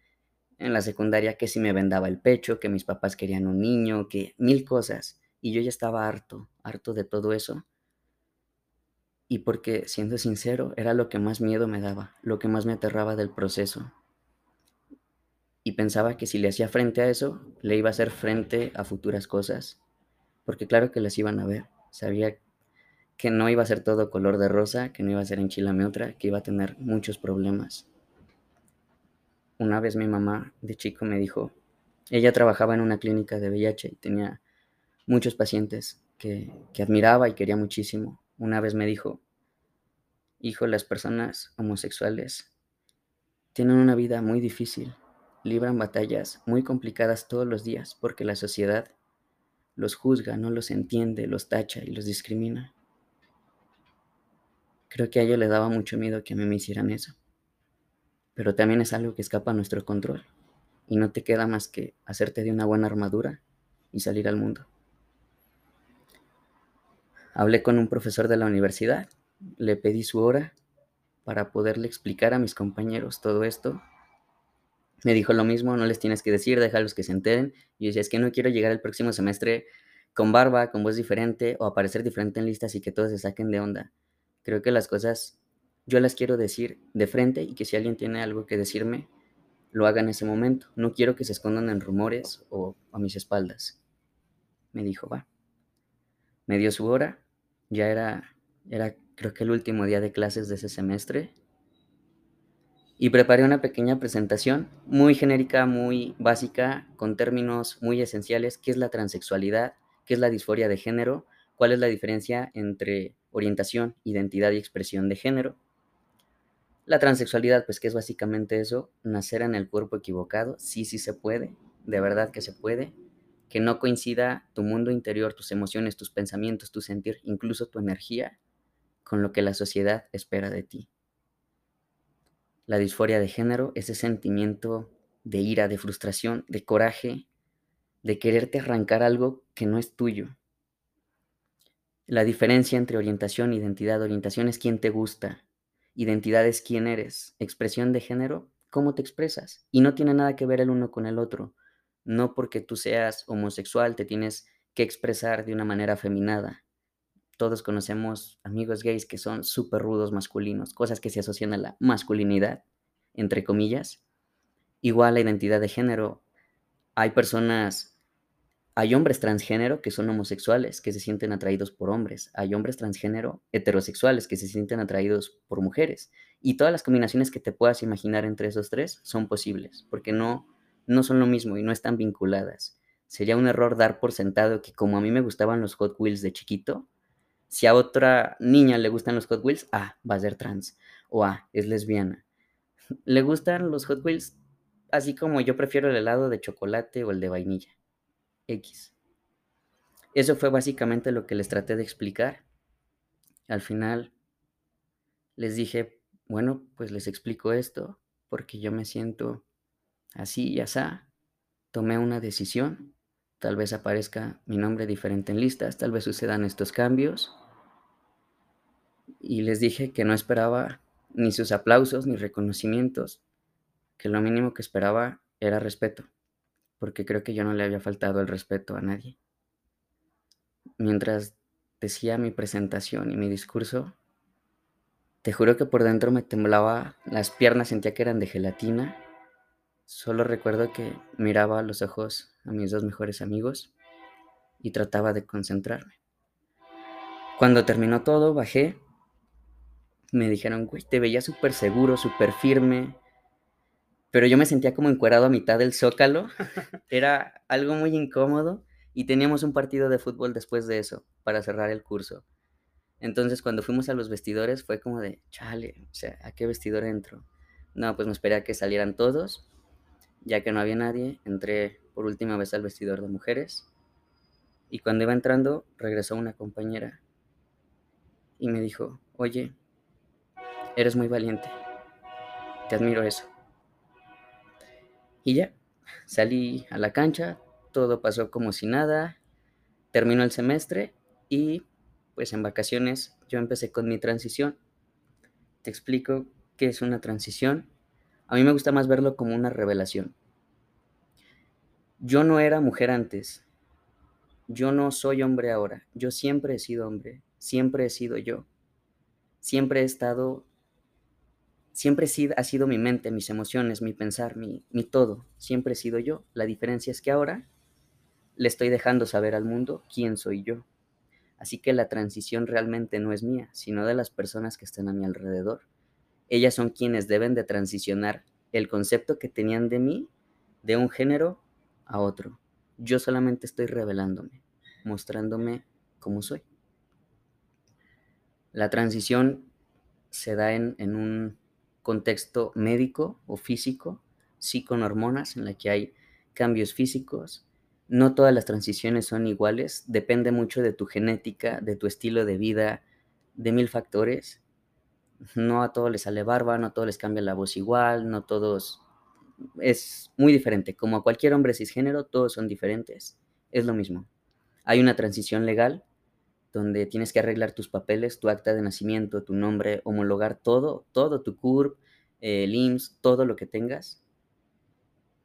En la secundaria que si me vendaba el pecho, que mis papás querían un niño, que mil cosas. Y yo ya estaba harto, harto de todo eso. Y porque, siendo sincero, era lo que más miedo me daba, lo que más me aterraba del proceso y pensaba que si le hacía frente a eso, le iba a hacer frente a futuras cosas, porque claro que las iban a ver. Sabía que no iba a ser todo color de rosa, que no iba a ser enchilame otra, que iba a tener muchos problemas. Una vez mi mamá de chico me dijo, ella trabajaba en una clínica de VIH y tenía muchos pacientes que, que admiraba y quería muchísimo. Una vez me dijo, hijo, las personas homosexuales tienen una vida muy difícil, libran batallas muy complicadas todos los días porque la sociedad los juzga, no los entiende, los tacha y los discrimina. Creo que a ellos les daba mucho miedo que a mí me hicieran eso. Pero también es algo que escapa a nuestro control y no te queda más que hacerte de una buena armadura y salir al mundo. Hablé con un profesor de la universidad, le pedí su hora para poderle explicar a mis compañeros todo esto. Me dijo lo mismo, no les tienes que decir, déjalos que se enteren. Y yo decía, es que no quiero llegar el próximo semestre con barba, con voz diferente o aparecer diferente en listas y que todos se saquen de onda. Creo que las cosas yo las quiero decir de frente y que si alguien tiene algo que decirme, lo haga en ese momento. No quiero que se escondan en rumores o a mis espaldas. Me dijo, va. Me dio su hora. Ya era, era creo que el último día de clases de ese semestre. Y preparé una pequeña presentación muy genérica, muy básica, con términos muy esenciales. ¿Qué es la transexualidad? ¿Qué es la disforia de género? ¿Cuál es la diferencia entre orientación, identidad y expresión de género? La transexualidad, pues que es básicamente eso, nacer en el cuerpo equivocado, sí, sí se puede, de verdad que se puede, que no coincida tu mundo interior, tus emociones, tus pensamientos, tu sentir, incluso tu energía, con lo que la sociedad espera de ti. La disforia de género, ese sentimiento de ira, de frustración, de coraje, de quererte arrancar algo que no es tuyo. La diferencia entre orientación e identidad, orientación es quién te gusta, Identidad es quién eres. Expresión de género, cómo te expresas. Y no tiene nada que ver el uno con el otro. No porque tú seas homosexual te tienes que expresar de una manera afeminada. Todos conocemos amigos gays que son súper rudos masculinos, cosas que se asocian a la masculinidad, entre comillas. Igual la identidad de género. Hay personas hay hombres transgénero que son homosexuales, que se sienten atraídos por hombres. Hay hombres transgénero heterosexuales que se sienten atraídos por mujeres. Y todas las combinaciones que te puedas imaginar entre esos tres son posibles, porque no, no son lo mismo y no están vinculadas. Sería un error dar por sentado que como a mí me gustaban los Hot Wheels de chiquito, si a otra niña le gustan los Hot Wheels, ah, va a ser trans. O ah, es lesbiana. (laughs) Le gustan los Hot Wheels así como yo prefiero el helado de chocolate o el de vainilla. X. Eso fue básicamente lo que les traté de explicar. Al final les dije, bueno, pues les explico esto porque yo me siento así y así. Tomé una decisión. Tal vez aparezca mi nombre diferente en listas, tal vez sucedan estos cambios. Y les dije que no esperaba ni sus aplausos ni reconocimientos, que lo mínimo que esperaba era respeto porque creo que yo no le había faltado el respeto a nadie. Mientras decía mi presentación y mi discurso, te juro que por dentro me temblaba las piernas, sentía que eran de gelatina. Solo recuerdo que miraba a los ojos a mis dos mejores amigos y trataba de concentrarme. Cuando terminó todo, bajé. Me dijeron, güey, te veía súper seguro, súper firme, pero yo me sentía como encuerado a mitad del zócalo. (laughs) Era algo muy incómodo y teníamos un partido de fútbol después de eso para cerrar el curso. Entonces cuando fuimos a los vestidores fue como de, chale, o sea, ¿a qué vestidor entro? No, pues me esperé a que salieran todos. Ya que no había nadie, entré por última vez al vestidor de mujeres. Y cuando iba entrando, regresó una compañera y me dijo, oye, eres muy valiente. Te admiro eso. Y ya, salí a la cancha, todo pasó como si nada, terminó el semestre y pues en vacaciones yo empecé con mi transición. Te explico qué es una transición. A mí me gusta más verlo como una revelación. Yo no era mujer antes. Yo no soy hombre ahora. Yo siempre he sido hombre. Siempre he sido yo. Siempre he estado Siempre ha sido mi mente, mis emociones, mi pensar, mi, mi todo. Siempre he sido yo. La diferencia es que ahora le estoy dejando saber al mundo quién soy yo. Así que la transición realmente no es mía, sino de las personas que están a mi alrededor. Ellas son quienes deben de transicionar el concepto que tenían de mí de un género a otro. Yo solamente estoy revelándome, mostrándome cómo soy. La transición se da en, en un contexto médico o físico, sí con hormonas, en la que hay cambios físicos. No todas las transiciones son iguales, depende mucho de tu genética, de tu estilo de vida, de mil factores. No a todos les sale barba, no a todos les cambia la voz igual, no todos... Es muy diferente, como a cualquier hombre cisgénero, todos son diferentes, es lo mismo. Hay una transición legal donde tienes que arreglar tus papeles, tu acta de nacimiento, tu nombre, homologar todo, todo, tu CURP, el IMSS, todo lo que tengas.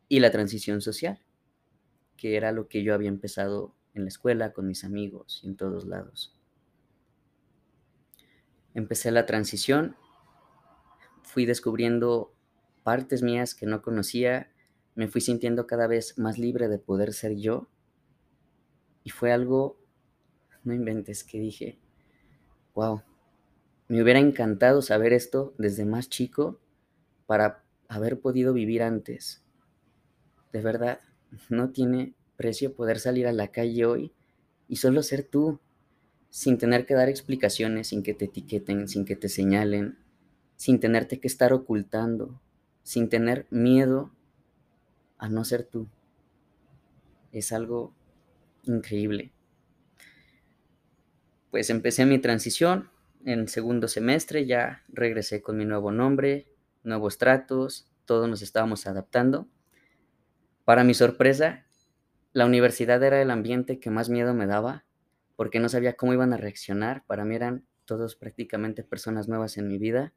Y la transición social, que era lo que yo había empezado en la escuela, con mis amigos y en todos lados. Empecé la transición, fui descubriendo partes mías que no conocía, me fui sintiendo cada vez más libre de poder ser yo. Y fue algo no inventes, que dije, wow, me hubiera encantado saber esto desde más chico para haber podido vivir antes. De verdad, no tiene precio poder salir a la calle hoy y solo ser tú, sin tener que dar explicaciones, sin que te etiqueten, sin que te señalen, sin tenerte que estar ocultando, sin tener miedo a no ser tú. Es algo increíble pues empecé mi transición en segundo semestre, ya regresé con mi nuevo nombre, nuevos tratos, todos nos estábamos adaptando. Para mi sorpresa, la universidad era el ambiente que más miedo me daba, porque no sabía cómo iban a reaccionar. Para mí eran todos prácticamente personas nuevas en mi vida.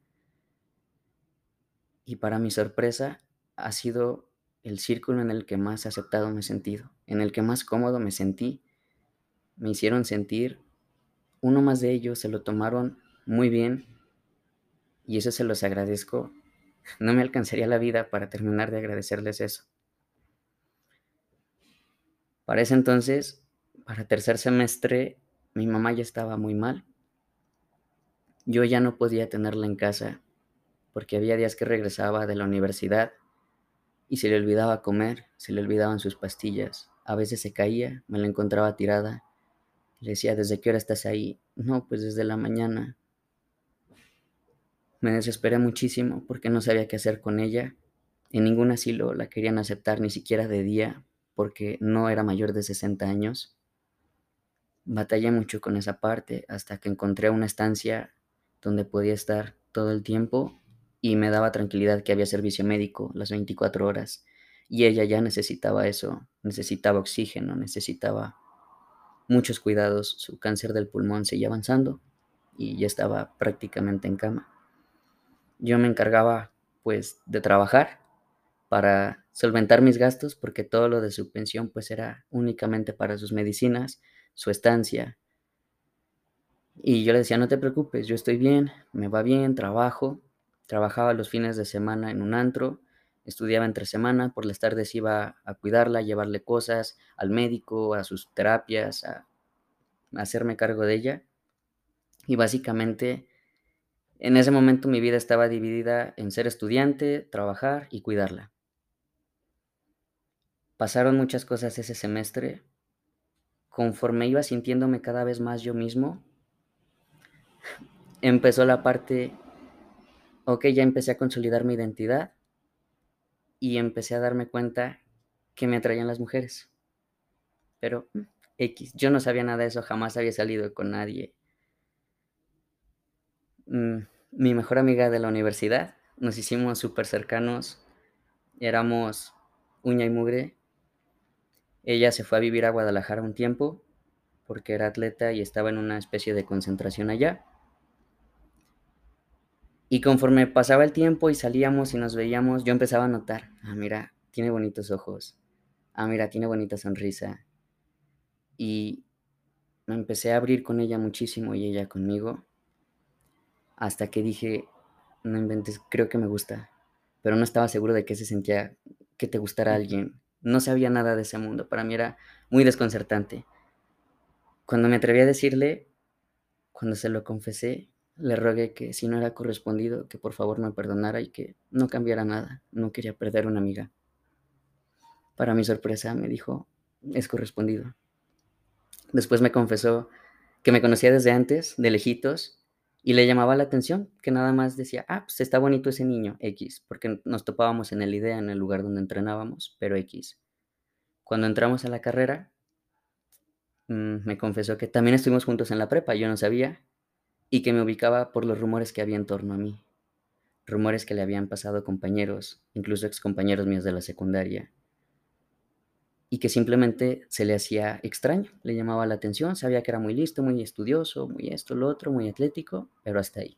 Y para mi sorpresa, ha sido el círculo en el que más aceptado me he sentido, en el que más cómodo me sentí. Me hicieron sentir uno más de ellos se lo tomaron muy bien y eso se los agradezco. (laughs) No me alcanzaría la vida para terminar de agradecerles eso. Para ese entonces, para tercer semestre, mi mamá ya estaba muy mal. Yo ya no podía tenerla en casa porque había días que regresaba de la universidad y se le olvidaba comer, se le olvidaban sus pastillas. A veces se caía, me la encontraba tirada le decía, ¿desde qué hora estás ahí? No, pues desde la mañana. Me desesperé muchísimo porque no sabía qué hacer con ella. En ningún asilo la querían aceptar, ni siquiera de día, porque no era mayor de 60 años. Batallé mucho con esa parte hasta que encontré una estancia donde podía estar todo el tiempo y me daba tranquilidad que había servicio médico las 24 horas. Y ella ya necesitaba eso, necesitaba oxígeno, necesitaba muchos cuidados, su cáncer del pulmón seguía avanzando y ya estaba prácticamente en cama. Yo me encargaba pues de trabajar para solventar mis gastos porque todo lo de su pensión pues era únicamente para sus medicinas, su estancia. Y yo le decía, no te preocupes, yo estoy bien, me va bien, trabajo. Trabajaba los fines de semana en un antro, estudiaba entre semana, por las tardes iba a cuidarla, a llevarle cosas al médico, a sus terapias, a, hacerme cargo de ella. Y básicamente en ese momento mi vida estaba dividida en ser estudiante, trabajar y cuidarla. Pasaron muchas cosas ese semestre. Conforme iba sintiéndome cada vez más yo mismo, empezó la parte, ok, ya empecé a consolidar mi identidad y empecé a darme cuenta que me atraían las mujeres. Pero mm, X, yo no sabía nada de eso, jamás había salido con nadie. Mm, mi mejor amiga de la universidad, nos hicimos súper cercanos, éramos uña y mugre. Ella se fue a vivir a Guadalajara un tiempo porque era atleta y estaba en una especie de concentración allá. Y conforme pasaba el tiempo y salíamos y nos veíamos, yo empezaba a notar, ah, mira, tiene bonitos ojos, ah, mira, tiene bonita sonrisa. Y me empecé a abrir con ella muchísimo y ella conmigo, hasta que dije, no inventes, creo que me gusta, pero no estaba seguro de que se sentía que te gustara alguien. No sabía nada de ese mundo, para mí era muy desconcertante. Cuando me atreví a decirle, Cuando se lo confesé, le rogué que si no era correspondido, que por favor me perdonara y que no cambiara nada. No quería perder una amiga. Para mi sorpresa me dijo, es correspondido. Después me confesó que me conocía desde antes, de lejitos, y le llamaba la atención, que nada más decía, ah, pues está bonito ese niño, X, porque nos topábamos en el IDEA, en el lugar donde entrenábamos, pero X. Cuando entramos a la carrera, mm, me confesó que también estuvimos juntos en la prepa, yo no sabía, y que me ubicaba por los rumores que había en torno a mí. Rumores que le habían pasado compañeros, incluso excompañeros míos de la secundaria, y que simplemente se le hacía extraño, le llamaba la atención, sabía que era muy listo, muy estudioso, muy esto, lo otro, muy atlético, pero hasta ahí.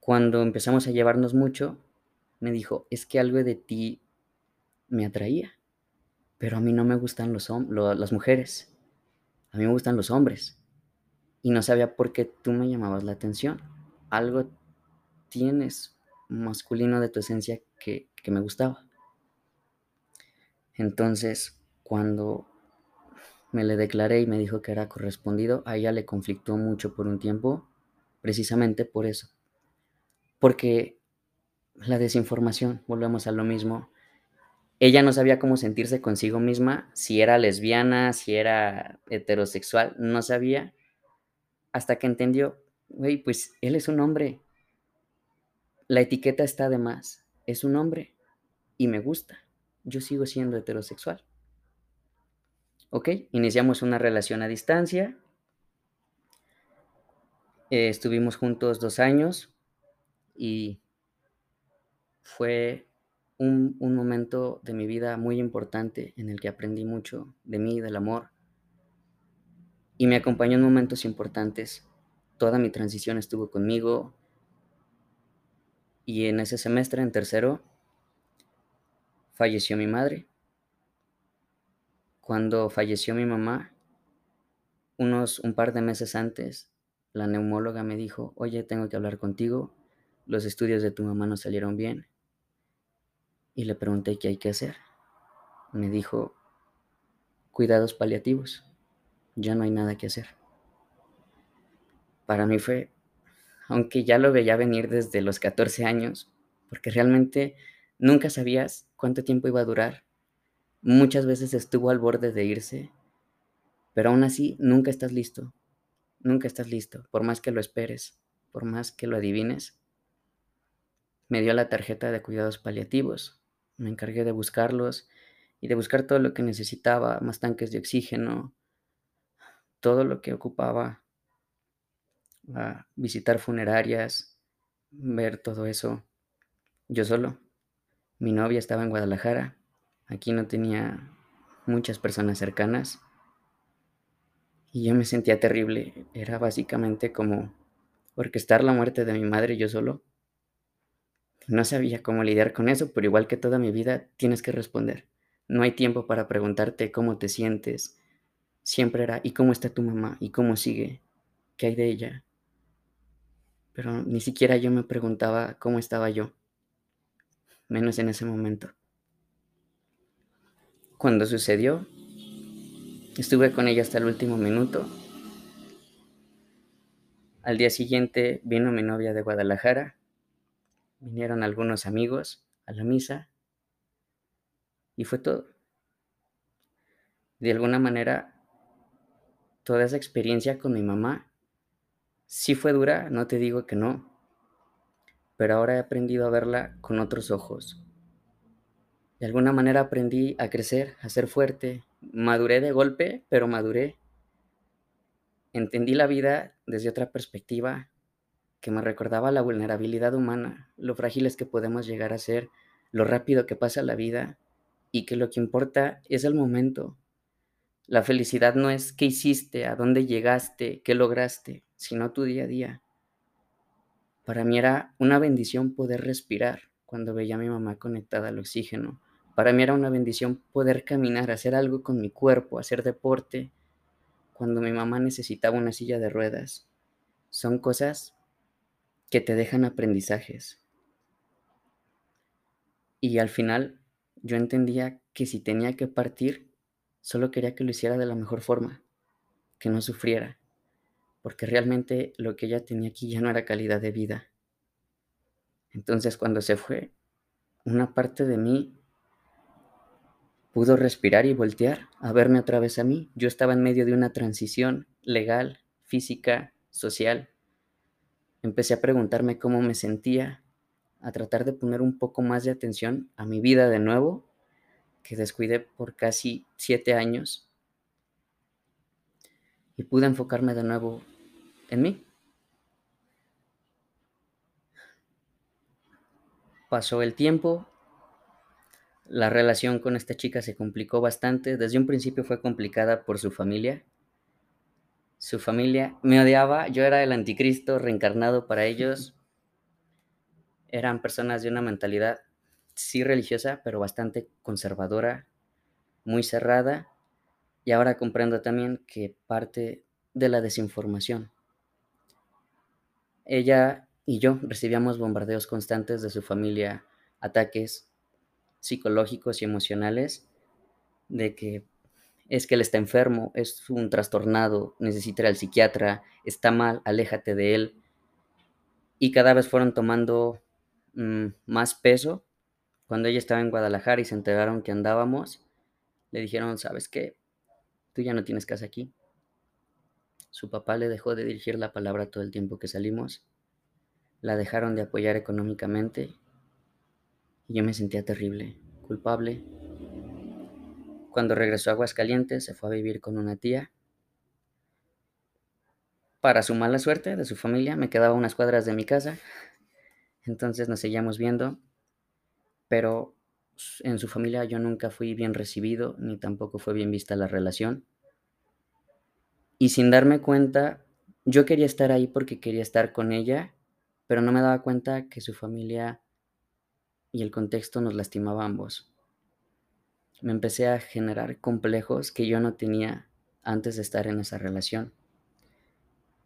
Cuando empezamos a llevarnos mucho, me dijo, es que algo de ti me atraía, pero a mí no me gustan los las mujeres, a mí me gustan los hombres, y no sabía por qué tú me llamabas la atención. Algo tienes masculino de tu esencia que, que me gustaba. Entonces, cuando me le declaré y me dijo que era correspondido, a ella le conflictó mucho por un tiempo, precisamente por eso. Porque la desinformación, volvemos a lo mismo, ella no sabía cómo sentirse consigo misma, si era lesbiana, si era heterosexual, no sabía, hasta que entendió, güey, pues él es un hombre, la etiqueta está de más, es un hombre y me gusta yo sigo siendo heterosexual. Ok, iniciamos una relación a distancia. Eh, estuvimos juntos dos años y fue un, un, momento de mi vida muy importante en el que aprendí mucho de mí, del amor. Y me acompañó en momentos importantes. Toda mi transición estuvo conmigo. Y en ese semestre, en tercero, falleció mi madre. Cuando falleció mi mamá, unos un par de meses antes, la neumóloga me dijo, oye, tengo que hablar contigo, los estudios de tu mamá no salieron bien. Y le pregunté qué hay que hacer. Me dijo, cuidados paliativos, ya no hay nada que hacer. Para mí fue, aunque ya lo veía venir desde los 14 años, porque realmente Nunca sabías cuánto tiempo iba a durar. Muchas veces estuvo al borde de irse, pero aún así nunca estás listo. Nunca estás listo, por más que lo esperes, por más que lo adivines. Me dio la tarjeta de cuidados paliativos. Me encargué de buscarlos y de buscar todo lo que necesitaba, más tanques de oxígeno, todo lo que ocupaba, visitar funerarias, ver todo eso, yo solo. Mi novia estaba en Guadalajara. Aquí no tenía muchas personas cercanas. Y yo me sentía terrible. Era básicamente como orquestar la muerte de mi madre yo solo. No sabía cómo lidiar con eso, pero igual que toda mi vida, tienes que responder. No hay tiempo para preguntarte cómo te sientes. Siempre era, ¿y cómo está tu mamá? ¿Y cómo sigue? ¿Qué hay de ella? Pero ni siquiera yo me preguntaba cómo estaba yo menos en ese momento. Cuando sucedió, estuve con ella hasta el último minuto. Al día siguiente vino mi novia de Guadalajara, vinieron algunos amigos a la misa y fue todo. De alguna manera, toda esa experiencia con mi mamá sí fue dura, no te digo que no, pero ahora he aprendido a verla con otros ojos. De alguna manera aprendí a crecer, a ser fuerte. Maduré de golpe, pero maduré. Entendí la vida desde otra perspectiva que me recordaba la vulnerabilidad humana, lo frágiles que podemos llegar a ser, lo rápido que pasa la vida y que lo que importa es el momento. La felicidad no es qué hiciste, a dónde llegaste, qué lograste, sino tu día a día. Para mí era una bendición poder respirar cuando veía a mi mamá conectada al oxígeno. Para mí era una bendición poder caminar, hacer algo con mi cuerpo, hacer deporte, cuando mi mamá necesitaba una silla de ruedas. Son cosas que te dejan aprendizajes. Y al final yo entendía que si tenía que partir, solo quería que lo hiciera de la mejor forma, que no sufriera, porque realmente lo que ella tenía aquí ya no era calidad de vida. Entonces cuando se fue, una parte de mí pudo respirar y voltear a verme otra vez a mí. Yo estaba en medio de una transición legal, física, social. Empecé a preguntarme cómo me sentía, a tratar de poner un poco más de atención a mi vida de nuevo, que descuidé por casi siete años. Y pude enfocarme de nuevo en mí. Pasó el tiempo, la relación con esta chica se complicó bastante. Desde un principio fue complicada por su familia. Su familia me odiaba, yo era el anticristo reencarnado para ellos. (laughs) Eran personas de una mentalidad, sí religiosa, pero bastante conservadora, muy cerrada. Y ahora comprendo también que parte de la desinformación. Ella y yo recibíamos bombardeos constantes de su familia, ataques psicológicos y emocionales de que es que él está enfermo, es un trastornado, necesita ir al psiquiatra, está mal, aléjate de él. Y cada vez fueron tomando mm, más peso. Cuando ella estaba en Guadalajara y se enteraron que andábamos, le dijeron, ¿sabes qué? Tú ya no tienes casa aquí. Su papá le dejó de dirigir la palabra todo el tiempo que salimos. La dejaron de apoyar económicamente y yo me sentía terrible, culpable. Cuando regresó a Aguascalientes, se fue a vivir con una tía. Para su mala suerte de su familia, me quedaba unas cuadras de mi casa. Entonces nos seguíamos viendo. Pero en su familia yo nunca fui bien recibido, ni tampoco fue bien vista la relación. Y sin darme cuenta, yo quería estar ahí porque quería estar con ella, pero no me daba cuenta que su familia y el contexto nos lastimaba ambos. Me empecé a generar complejos que yo no tenía antes de estar en esa relación.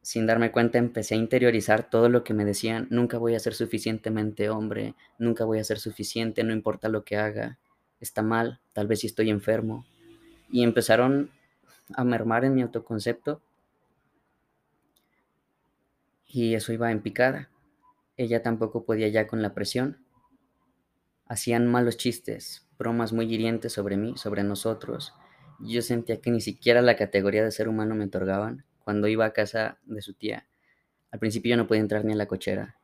Sin darme cuenta empecé a interiorizar todo lo que me decían, nunca voy a ser suficientemente hombre, nunca voy a ser suficiente, no importa lo que haga, está mal, tal vez si estoy enfermo. Y empezaron a mermar en mi autoconcepto y eso iba en picada. Ella tampoco podía ya con la presión hacían malos chistes, bromas muy hirientes sobre mí, sobre nosotros. Yo sentía que ni siquiera la categoría de ser humano me otorgaban. Cuando iba a casa de su tía, al principio yo no podía entrar ni a la cochera.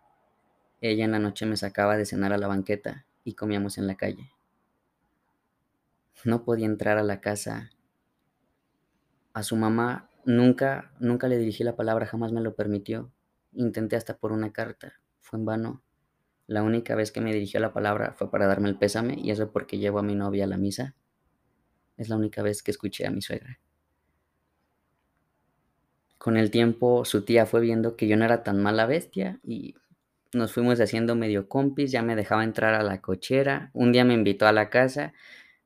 Ella en la noche me sacaba de cenar a la banqueta y comíamos en la calle. No podía entrar a la casa. A su mamá nunca, nunca le dirigí la palabra, jamás me lo permitió. Intenté hasta por una carta, fue en vano. La única vez que me dirigió la palabra fue para darme el pésame y eso porque llevo a mi novia a la misa. Es la única vez que escuché a mi suegra. Con el tiempo su tía fue viendo que yo no era tan mala bestia y nos fuimos haciendo medio compis, ya me dejaba entrar a la cochera, un día me invitó a la casa,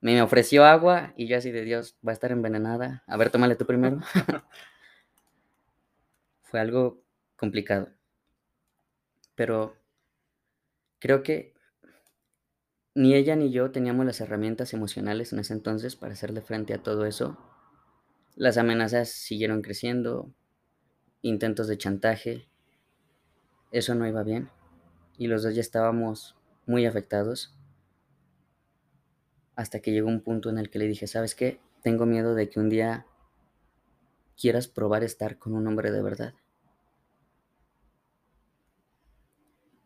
me ofreció agua y yo así de Dios, va a estar envenenada, a ver, tómale tú primero. (laughs) fue algo complicado, pero Creo que ni ella ni yo teníamos las herramientas emocionales en ese entonces para hacerle frente a todo eso. Las amenazas siguieron creciendo, intentos de chantaje, eso no iba bien y los dos ya estábamos muy afectados hasta que llegó un punto en el que le dije, ¿sabes qué? Tengo miedo de que un día quieras probar estar con un hombre de verdad.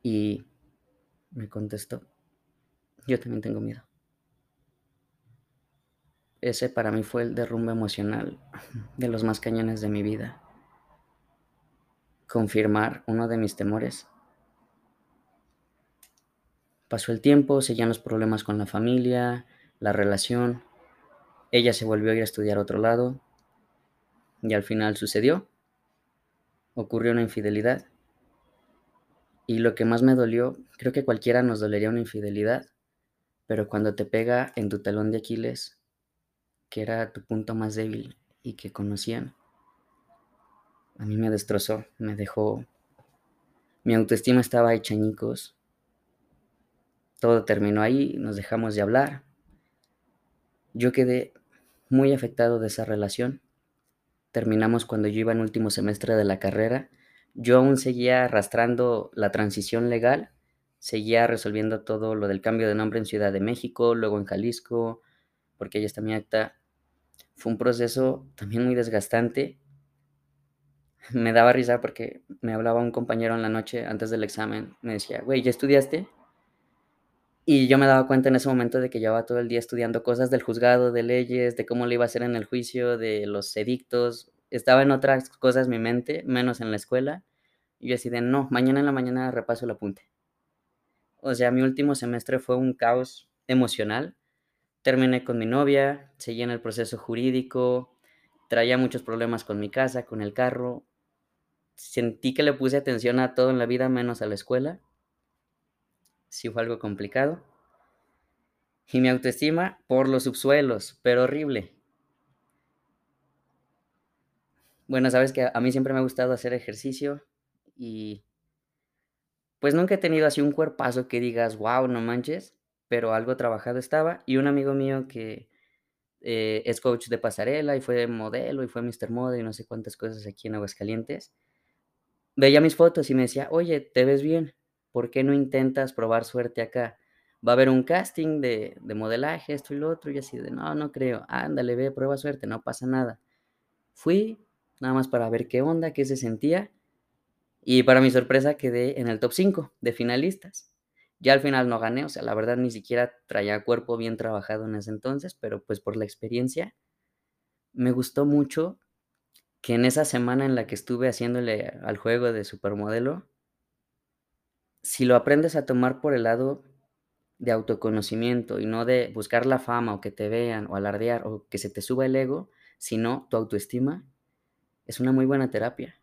Y me contestó, yo también tengo miedo. Ese para mí fue el derrumbe emocional de los más cañones de mi vida. Confirmar uno de mis temores. Pasó el tiempo, seguían los problemas con la familia, la relación. Ella se volvió a ir a estudiar a otro lado. Y al final sucedió. Ocurrió una infidelidad. Y lo que más me dolió, creo que cualquiera nos dolería una infidelidad, pero cuando te pega en tu talón de Aquiles, que era tu punto más débil y que conocían, a mí me destrozó, me dejó... Mi autoestima estaba hecha añicos. Todo terminó ahí, nos dejamos de hablar. Yo quedé muy afectado de esa relación. terminamos cuando yo iba en último semestre de la carrera. Yo aún seguía arrastrando la transición legal, seguía resolviendo todo lo del cambio de nombre en Ciudad de México, luego en Jalisco, porque ella está mi acta. Fue un proceso también muy desgastante. Me daba risa porque me hablaba un compañero en la noche antes del examen. Me decía, güey, ¿ya estudiaste? Y yo me daba cuenta en ese momento de que llevaba todo el día estudiando cosas del juzgado, de leyes, de cómo le iba a hacer en el juicio, de los edictos. Estaba en otras cosas mi mente, menos en la escuela. Y yo así de, no, mañana en la mañana repaso el apunte. O sea, mi último semestre fue un caos emocional. Terminé con mi novia, seguí en el proceso jurídico, traía muchos problemas con mi casa, con el carro. Sentí que le puse atención a todo en la vida menos a la escuela sí fue algo complicado. Y mi autoestima por los subsuelos, pero horrible. Bueno, sabes que a mí siempre me ha gustado hacer ejercicio y pues nunca he tenido así un cuerpazo que digas, wow, no manches, pero algo trabajado estaba. Y un amigo mío que eh, es coach de pasarela y fue modelo y fue Mr. Mode y no sé cuántas cosas aquí en Aguascalientes, veía mis fotos y me decía, oye, te ves bien. ¿Por qué no intentas probar suerte acá? Va a haber un casting de, modelaje, esto y lo otro, y así de, no, no creo, ándale, ve, prueba suerte, no pasa nada. Fui, nada más para ver qué onda, qué se sentía, y para mi sorpresa quedé en el top 5 de finalistas. Ya al final no gané, o sea, la verdad ni siquiera traía cuerpo bien trabajado en ese entonces, pero pues por la experiencia me gustó mucho que en esa semana en la que estuve haciéndole al juego de supermodelo, si lo aprendes a tomar por el lado de autoconocimiento y no de buscar la fama o que te vean o alardear o que se te suba el ego, sino tu autoestima, es una muy buena terapia,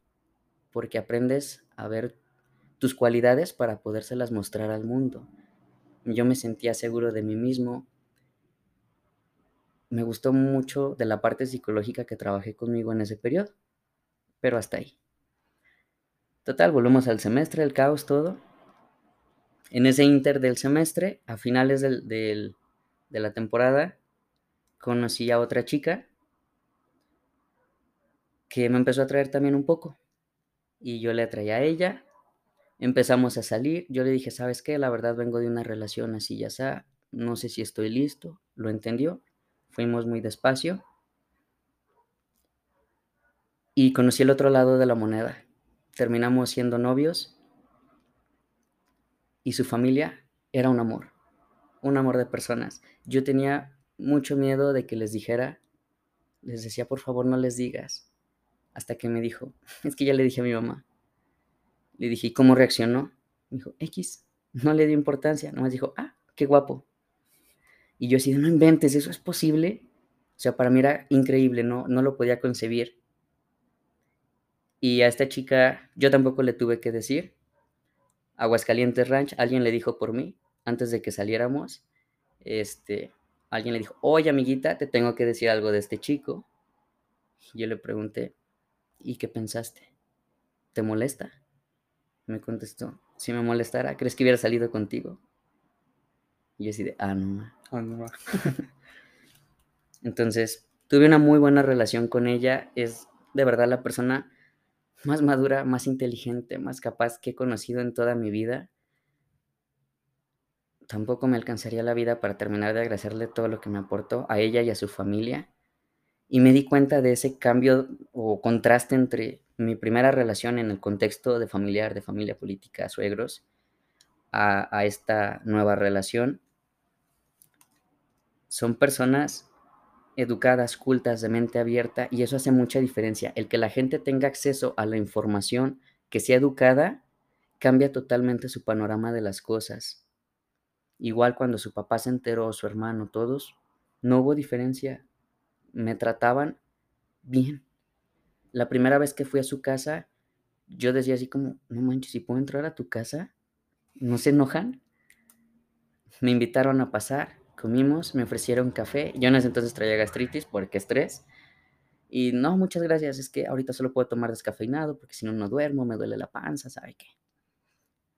porque aprendes a ver tus cualidades para podérselas mostrar al mundo. Yo me sentía seguro de mí mismo. Me gustó mucho de la parte psicológica que trabajé conmigo en ese periodo, pero hasta ahí. Total, volvemos al semestre, el caos, todo en ese inter del semestre, a finales de la temporada, conocí a otra chica que me empezó a traer también un poco. Y yo le atraía a ella, empezamos a salir, yo le dije, ¿sabes qué? La verdad vengo de una relación así ya sea, no sé si estoy listo, lo entendió, fuimos muy despacio. Y conocí el otro lado de la moneda. Terminamos siendo novios y su familia era un amor, un amor de personas. Yo tenía mucho miedo de que les dijera, les decía, por favor no les digas, hasta que me dijo, (laughs) es que ya le dije a mi mamá. Le dije, ¿y cómo reaccionó? Me dijo, X, no le dio importancia, nomás dijo, ah, qué guapo. Y yo así, no inventes, ¿eso es posible? O sea, para mí era increíble, no, no lo podía concebir. Y a esta chica yo tampoco le tuve que decir, Aguascalientes Ranch, alguien le dijo por mí, antes de que saliéramos, este, alguien le dijo, oye amiguita, te tengo que decir algo de este chico. Y yo le pregunté, ¿y qué pensaste? ¿Te molesta? Me contestó, si me molestara, ¿crees que hubiera salido contigo? Y yo así de, ah, no. Ah, no. (laughs) Entonces, tuve una muy buena relación con ella. Es de verdad la persona más madura, más inteligente, más capaz que he conocido en toda mi vida. Tampoco me alcanzaría la vida para terminar de agradecerle todo lo que me aportó a ella y a su familia. Y me di cuenta de ese cambio o contraste entre mi primera relación en el contexto de familiar, de familia política, suegros, a, a esta nueva relación. Son personas educadas, cultas, de mente abierta, y eso hace mucha diferencia. El que la gente tenga acceso a la información, que sea educada, cambia totalmente su panorama de las cosas. Igual cuando su papá se enteró, su hermano, todos, no hubo diferencia. Me trataban bien. La primera vez que fui a su casa, yo decía así como, no manches, si puedo entrar a tu casa, ¿no se enojan? Me invitaron a pasar, Comimos, me ofrecieron café. Yo en ese entonces traía gastritis porque estrés. Y no, muchas gracias, es que ahorita solo puedo tomar descafeinado porque si no, no duermo, me duele la panza, ¿sabe qué?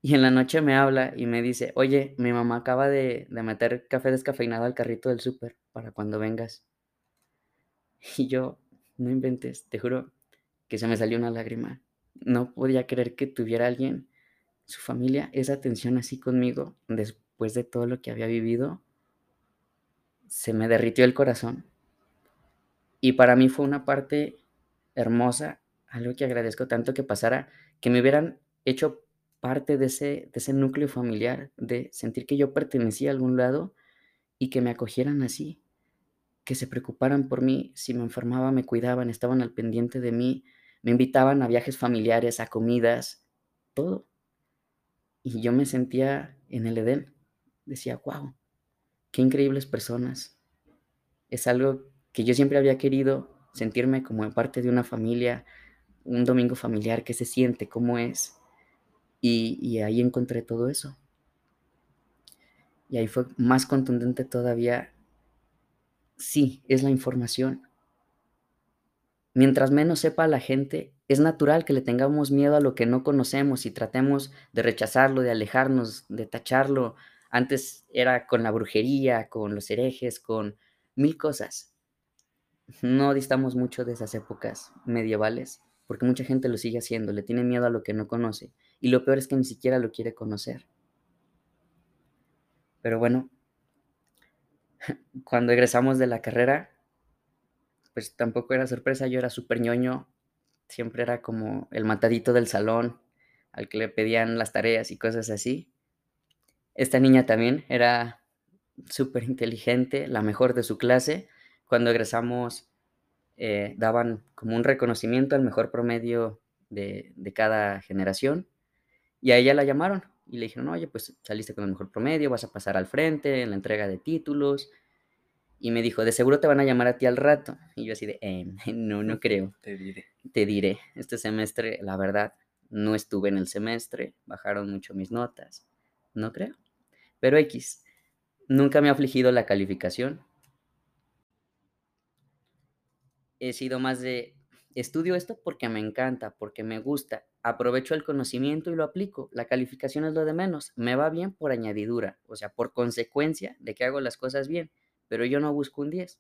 Y en la noche me habla y me dice, oye, mi mamá acaba de, meter café descafeinado al carrito del súper para cuando vengas. Y yo, no inventes, te juro que se me salió una lágrima. No podía creer que tuviera alguien, su familia, esa atención así conmigo después de todo lo que había vivido. Se me derritió el corazón. Y para mí fue una parte hermosa, algo que agradezco tanto que pasara, que me hubieran hecho parte de ese, de ese núcleo familiar, de sentir que yo pertenecía a algún lado y que me acogieran así, que se preocuparan por mí, si me enfermaba me cuidaban, estaban al pendiente de mí, me invitaban a viajes familiares, a comidas, todo. Y yo me sentía en el Edén. Decía, wow, qué increíbles personas. Es algo que yo siempre había querido, sentirme como parte de una familia, un domingo familiar, qué se siente, cómo es. Y, ahí encontré todo eso. Y ahí fue más contundente todavía. Sí, es la información. Mientras menos sepa la gente, es natural que le tengamos miedo a lo que no conocemos y tratemos de rechazarlo, de alejarnos, de tacharlo. Antes era con la brujería, con los herejes, con mil cosas. No distamos mucho de esas épocas medievales, porque mucha gente lo sigue haciendo, le tiene miedo a lo que no conoce. Y lo peor es que ni siquiera lo quiere conocer. Pero bueno, (laughs) cuando egresamos de la carrera, pues tampoco era sorpresa, yo era súper ñoño, siempre era como el matadito del salón, al que le pedían las tareas y cosas así. Esta niña también era súper inteligente, la mejor de su clase. Cuando egresamos, eh, daban como un reconocimiento al mejor promedio de, de cada generación. Y a ella la llamaron y le dijeron, oye, pues saliste con el mejor promedio, vas a pasar al frente en la entrega de títulos. Y me dijo, de seguro te van a llamar a ti al rato. Y yo así de, eh, (laughs) no, no creo. Te diré. Te diré, este semestre, la verdad, no estuve en el semestre, bajaron mucho mis notas. No creo. Pero X, nunca me ha afligido la calificación. He sido más de, estudio esto porque me encanta, porque me gusta aprovecho el conocimiento y lo aplico. La calificación es lo de menos. Me va bien por añadidura, o sea, por consecuencia de que hago las cosas bien, pero yo no busco un 10.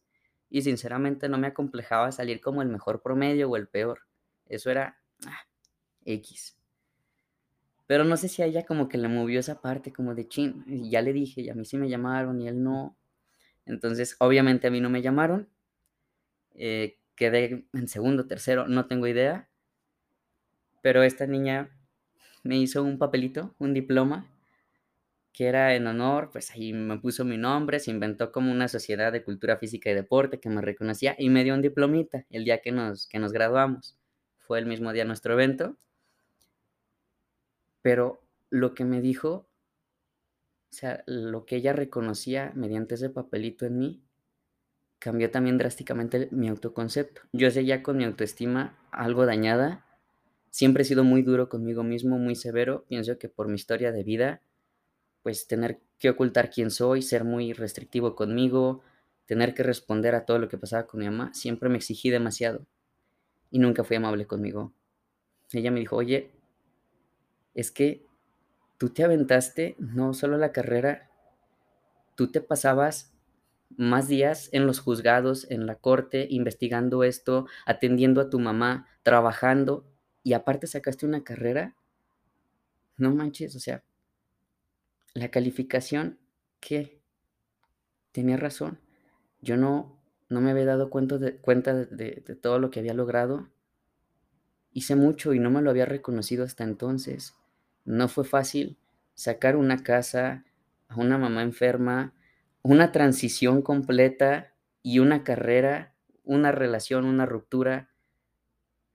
Y sinceramente no me acomplejaba salir como el mejor promedio o el peor. Eso era ah, X. Pero no sé si a ella como que le movió esa parte como de chin. Ya le dije, y a mí sí me llamaron y él no. Entonces, obviamente a mí no me llamaron. Eh, quedé en segundo, tercero, no tengo idea pero esta niña me hizo un papelito, un diploma, que era en honor, pues ahí me puso mi nombre, se inventó como una sociedad de cultura física y deporte que me reconocía y me dio un diplomita el día que nos, que nos graduamos. Fue el mismo día nuestro evento. Pero lo que me dijo, o sea, lo que ella reconocía mediante ese papelito en mí, cambió también drásticamente mi autoconcepto. Yo seguía con mi autoestima algo dañada Siempre he sido muy duro conmigo mismo, muy severo. Pienso que por mi historia de vida, pues tener que ocultar quién soy, ser muy restrictivo conmigo, tener que responder a todo lo que pasaba con mi mamá, siempre me exigí demasiado y nunca fui amable conmigo. Ella me dijo, oye, es que tú te aventaste no solo la carrera, tú te pasabas más días en los juzgados, en la corte, investigando esto, atendiendo a tu mamá, trabajando, y aparte sacaste una carrera, no manches, o sea, la calificación, ¿qué? Tenía razón. Yo no, no me había dado cuenta, de, cuenta de, de todo lo que había logrado. Hice mucho y no me lo había reconocido hasta entonces. No fue fácil sacar una casa, a una mamá enferma, una transición completa y una carrera, una relación, una ruptura.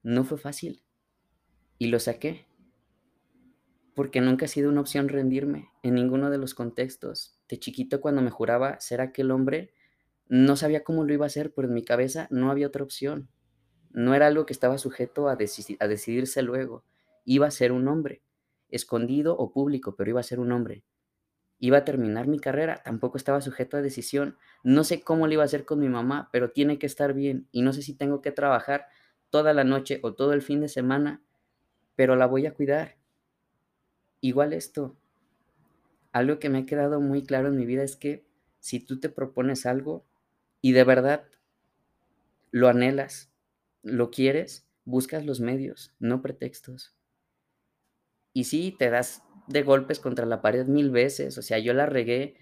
No fue fácil. Y lo saqué. Porque nunca ha sido una opción rendirme en ninguno de los contextos. De chiquito cuando me juraba ser aquel hombre, no sabía cómo lo iba a hacer, pero en mi cabeza no había otra opción. No era algo que estaba sujeto a, a decidirse luego. Iba a ser un hombre, escondido o público, pero iba a ser un hombre. Iba a terminar mi carrera, tampoco estaba sujeto a decisión. No sé cómo lo iba a hacer con mi mamá, pero tiene que estar bien. Y no sé si tengo que trabajar toda la noche o todo el fin de semana pero la voy a cuidar. Igual esto, algo que me ha quedado muy claro en mi vida es que si tú te propones algo y de verdad lo anhelas, lo quieres, buscas los medios, no pretextos. Y sí, te das de golpes contra la pared mil veces, o sea, yo la regué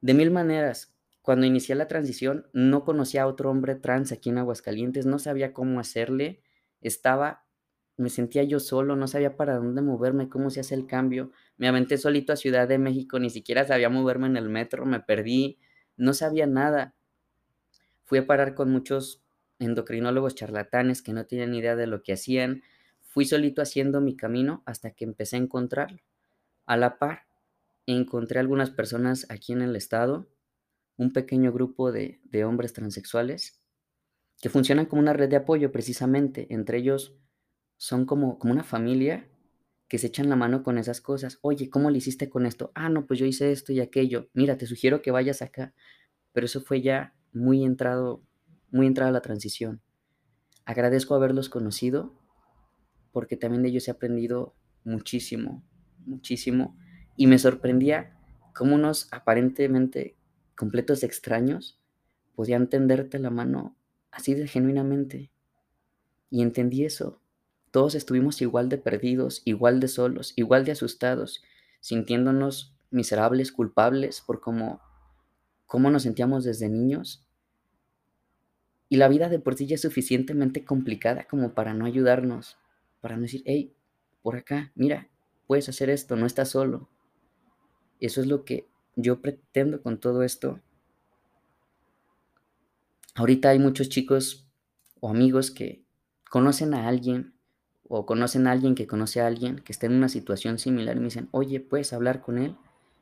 de mil maneras. Cuando inicié la transición, no conocía a otro hombre trans aquí en Aguascalientes, no sabía cómo hacerle, estaba, me sentía yo solo, no sabía para dónde moverme, cómo se hace el cambio. Me aventé solito a Ciudad de México, ni siquiera sabía moverme en el metro, me perdí, no sabía nada. Fui a parar con muchos endocrinólogos charlatanes que no tienen idea de lo que hacían. Fui solito haciendo mi camino hasta que empecé a encontrarlo. A la par, encontré algunas personas aquí en el estado, un pequeño grupo de, de hombres transexuales que funcionan como una red de apoyo precisamente. Entre ellos son como, como una familia que se echan la mano con esas cosas. Oye, ¿cómo le hiciste con esto? Ah, no, pues yo hice esto y aquello. Mira, te sugiero que vayas acá. Pero eso fue ya muy entrado, muy entrada la transición. Agradezco haberlos conocido porque también de ellos he aprendido muchísimo, muchísimo. Y me sorprendía cómo unos aparentemente completos extraños podían tenderte la mano así de genuinamente. Y entendí eso. Todos estuvimos igual de perdidos, igual de solos, igual de asustados, sintiéndonos miserables, culpables por cómo, cómo nos sentíamos desde niños y la vida de por sí ya es suficientemente complicada como para no ayudarnos, para no decir, hey, por acá, mira, puedes hacer esto, no estás solo. Eso es lo que yo pretendo con todo esto. Ahorita hay muchos chicos o amigos que conocen a alguien o conocen a alguien que conoce a alguien que está en una situación similar y me dicen, oye, puedes hablar con él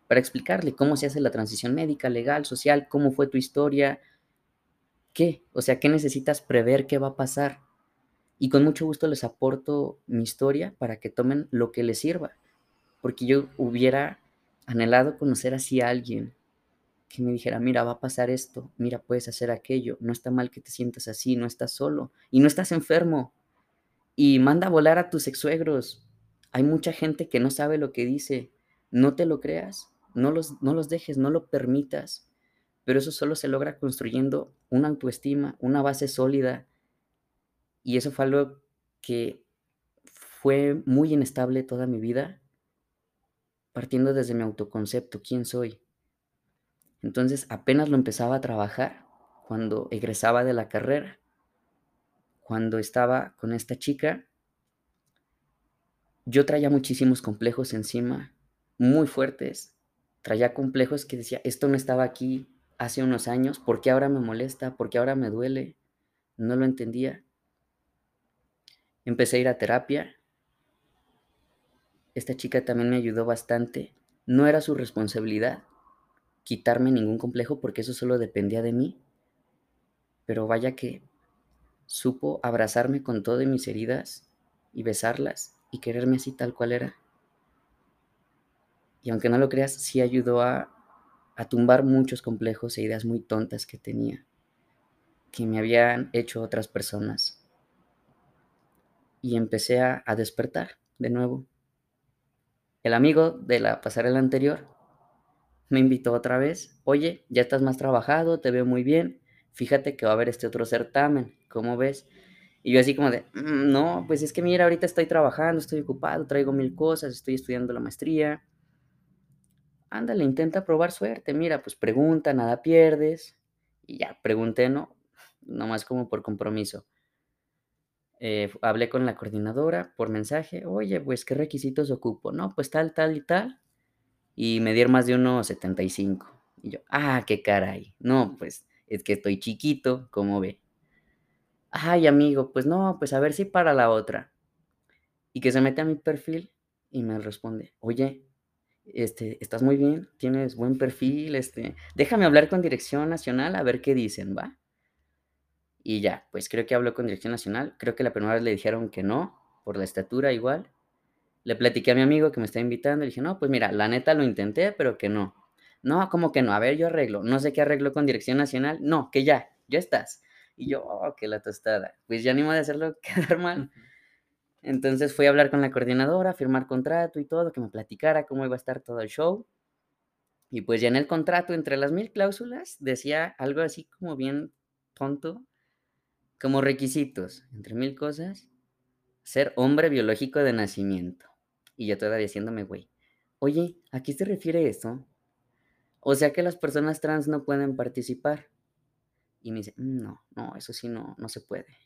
para explicarle cómo se hace la transición médica, legal, social, cómo fue tu historia, ¿Qué? O sea, ¿qué necesitas prever qué va a pasar? Y con mucho gusto les aporto mi historia para que tomen lo que les sirva. Porque yo hubiera anhelado conocer así a alguien que me dijera, mira, va a pasar esto, mira, puedes hacer aquello, no está mal que te sientas así, no estás solo y no estás enfermo. Y manda a volar a tus exsuegros. Hay mucha gente que no sabe lo que dice. No te lo creas, no los, no los dejes, no lo permitas pero eso solo se logra construyendo una autoestima, una base sólida. Y eso fue algo que fue muy inestable toda mi vida, partiendo desde mi autoconcepto, quién soy. Entonces apenas lo empezaba a trabajar cuando egresaba de la carrera, cuando estaba con esta chica, yo traía muchísimos complejos encima, muy fuertes. Traía complejos que decía, esto no estaba aquí, hace unos años, ¿por qué ahora me molesta? ¿Por qué ahora me duele? No lo entendía. Empecé a ir a terapia. Esta chica también me ayudó bastante. No era su responsabilidad quitarme ningún complejo porque eso solo dependía de mí. Pero vaya que supo abrazarme con todas mis heridas y besarlas y quererme así tal cual era. Y aunque no lo creas, sí ayudó a a tumbar muchos complejos e ideas muy tontas que tenía, que me habían hecho otras personas. Y empecé a, despertar de nuevo. El amigo de la pasarela anterior me invitó otra vez. Oye, ya estás más trabajado, te veo muy bien. Fíjate que va a haber este otro certamen. ¿Cómo ves? Y yo así como de, mm, no, pues es que mira, ahorita estoy trabajando, estoy ocupado, traigo mil cosas, estoy estudiando la maestría ándale, intenta probar suerte, mira, pues pregunta, nada pierdes. Y ya, pregunté, ¿no? Nomás como por compromiso. Eh, hablé con la coordinadora por mensaje, oye, pues, ¿qué requisitos ocupo? No, pues tal, tal y tal. Y me dieron más de 1,75. Y yo, ah, qué caray. No, pues, es que estoy chiquito, ¿cómo ve? Ay, amigo, pues no, pues a ver si para la otra. Y que se mete a mi perfil y me responde, oye, este, estás muy bien, tienes buen perfil, este, déjame hablar con Dirección Nacional a ver qué dicen, ¿va? Y ya, pues creo que habló con Dirección Nacional, creo que la primera vez le dijeron que no, por la estatura igual. Le platiqué a mi amigo que me está invitando, le dije, no, pues mira, la neta lo intenté, pero que no. No, como que no, a ver, yo arreglo, no sé qué arreglo con Dirección Nacional, no, que ya, ya estás. Y yo, oh, que la tostada, pues ya ni modo de hacerlo (laughs) quedar mal. Entonces fui a hablar con la coordinadora, firmar contrato y todo, que me platicara cómo iba a estar todo el show. Y pues ya en el contrato, entre las mil cláusulas, decía algo así como bien tonto, como requisitos, entre mil cosas, ser hombre biológico de nacimiento. Y yo todavía diciéndome, güey, oye, ¿a qué se refiere eso? O sea que las personas trans no pueden participar. Y me dice, "Mm, no, no, eso sí no, no se puede.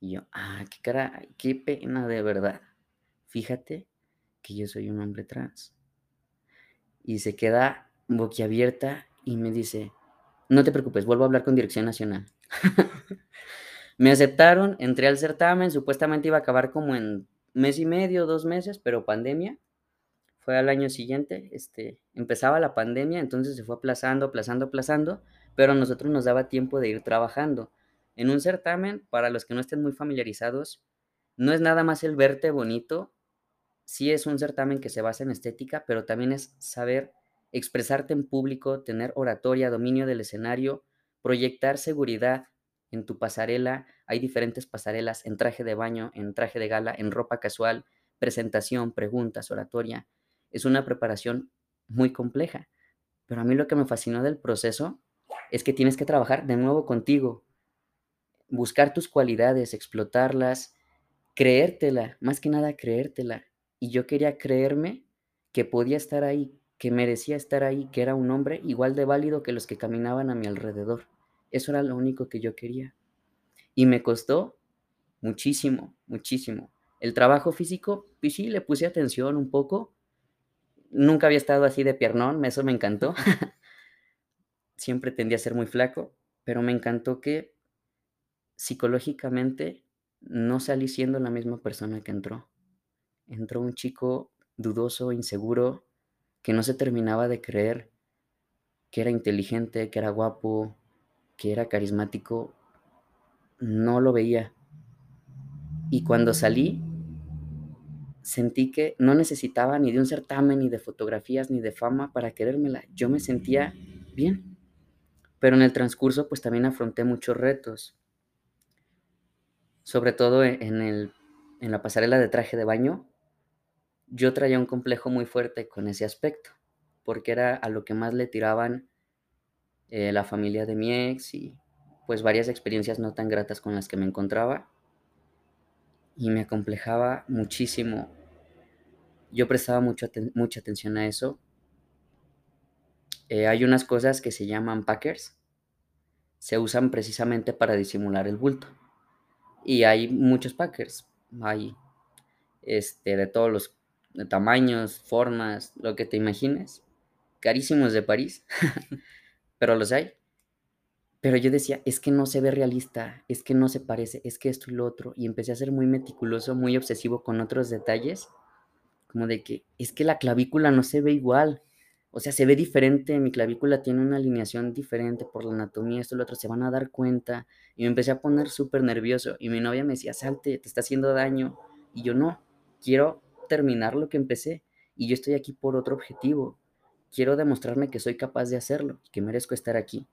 Y yo, ah, qué cara, qué pena de verdad. Fíjate que yo soy un hombre trans. Y se queda boquiabierta y me dice, no te preocupes, vuelvo a hablar con Dirección Nacional. (laughs) me aceptaron, entré al certamen, supuestamente iba a acabar como en mes y medio, dos meses, pero pandemia. Fue al año siguiente, este, empezaba la pandemia, entonces se fue aplazando, aplazando, aplazando, pero a nosotros nos daba tiempo de ir trabajando. En un certamen, para los que no estén muy familiarizados, no es nada más el verte bonito, sí es un certamen que se basa en estética, pero también es saber expresarte en público, tener oratoria, dominio del escenario, proyectar seguridad en tu pasarela. Hay diferentes pasarelas en traje de baño, en traje de gala, en ropa casual, presentación, preguntas, oratoria es una preparación muy compleja. Pero a mí lo que me fascinó del proceso es que tienes que trabajar de nuevo contigo, buscar tus cualidades, explotarlas, creértela, más que nada creértela. Y yo quería creerme que podía estar ahí, que merecía estar ahí, que era un hombre igual de válido que los que caminaban a mi alrededor. Eso era lo único que yo quería. Y me costó muchísimo, muchísimo. El trabajo físico, pues sí, le puse atención un poco, Nunca había estado así de piernón, eso me encantó. (laughs) Siempre tendía a ser muy flaco, pero me encantó que psicológicamente no salí siendo la misma persona que entró. Entró un chico dudoso, inseguro, que no se terminaba de creer que era inteligente, que era guapo, que era carismático. No lo veía. Y cuando salí, sentí que no necesitaba ni de un certamen, ni de fotografías, ni de fama para querérmela. Yo me sentía bien. Pero en el transcurso pues también afronté muchos retos. Sobre todo e-, en, el, en la pasarela de traje de baño, yo traía un complejo muy fuerte con ese aspecto, porque era a lo que más le tiraban eh, la familia de mi ex y pues varias experiencias no tan gratas con las que me encontraba y me acomplejaba muchísimo. Yo prestaba mucho mucha atención a eso. Eh, hay unas cosas que se llaman packers. Se usan precisamente para disimular el bulto. Y hay muchos packers. Hay este, de todos los tamaños, formas, lo que te imagines. Carísimos de París. (laughs) Pero los hay. Pero yo decía, es que no se ve realista, es que no se parece, es que esto y lo otro. Y empecé a ser muy meticuloso, muy obsesivo con otros detalles, como de que es que la clavícula no se ve igual. O sea, se ve diferente, mi clavícula tiene una alineación diferente por la anatomía, esto y lo otro, se van a dar cuenta. Y me empecé a poner súper nervioso. Y mi novia me decía, salte, te está haciendo daño. Y yo no, quiero terminar lo que empecé. Y yo estoy aquí por otro objetivo. Quiero demostrarme que soy capaz de hacerlo, que merezco estar aquí.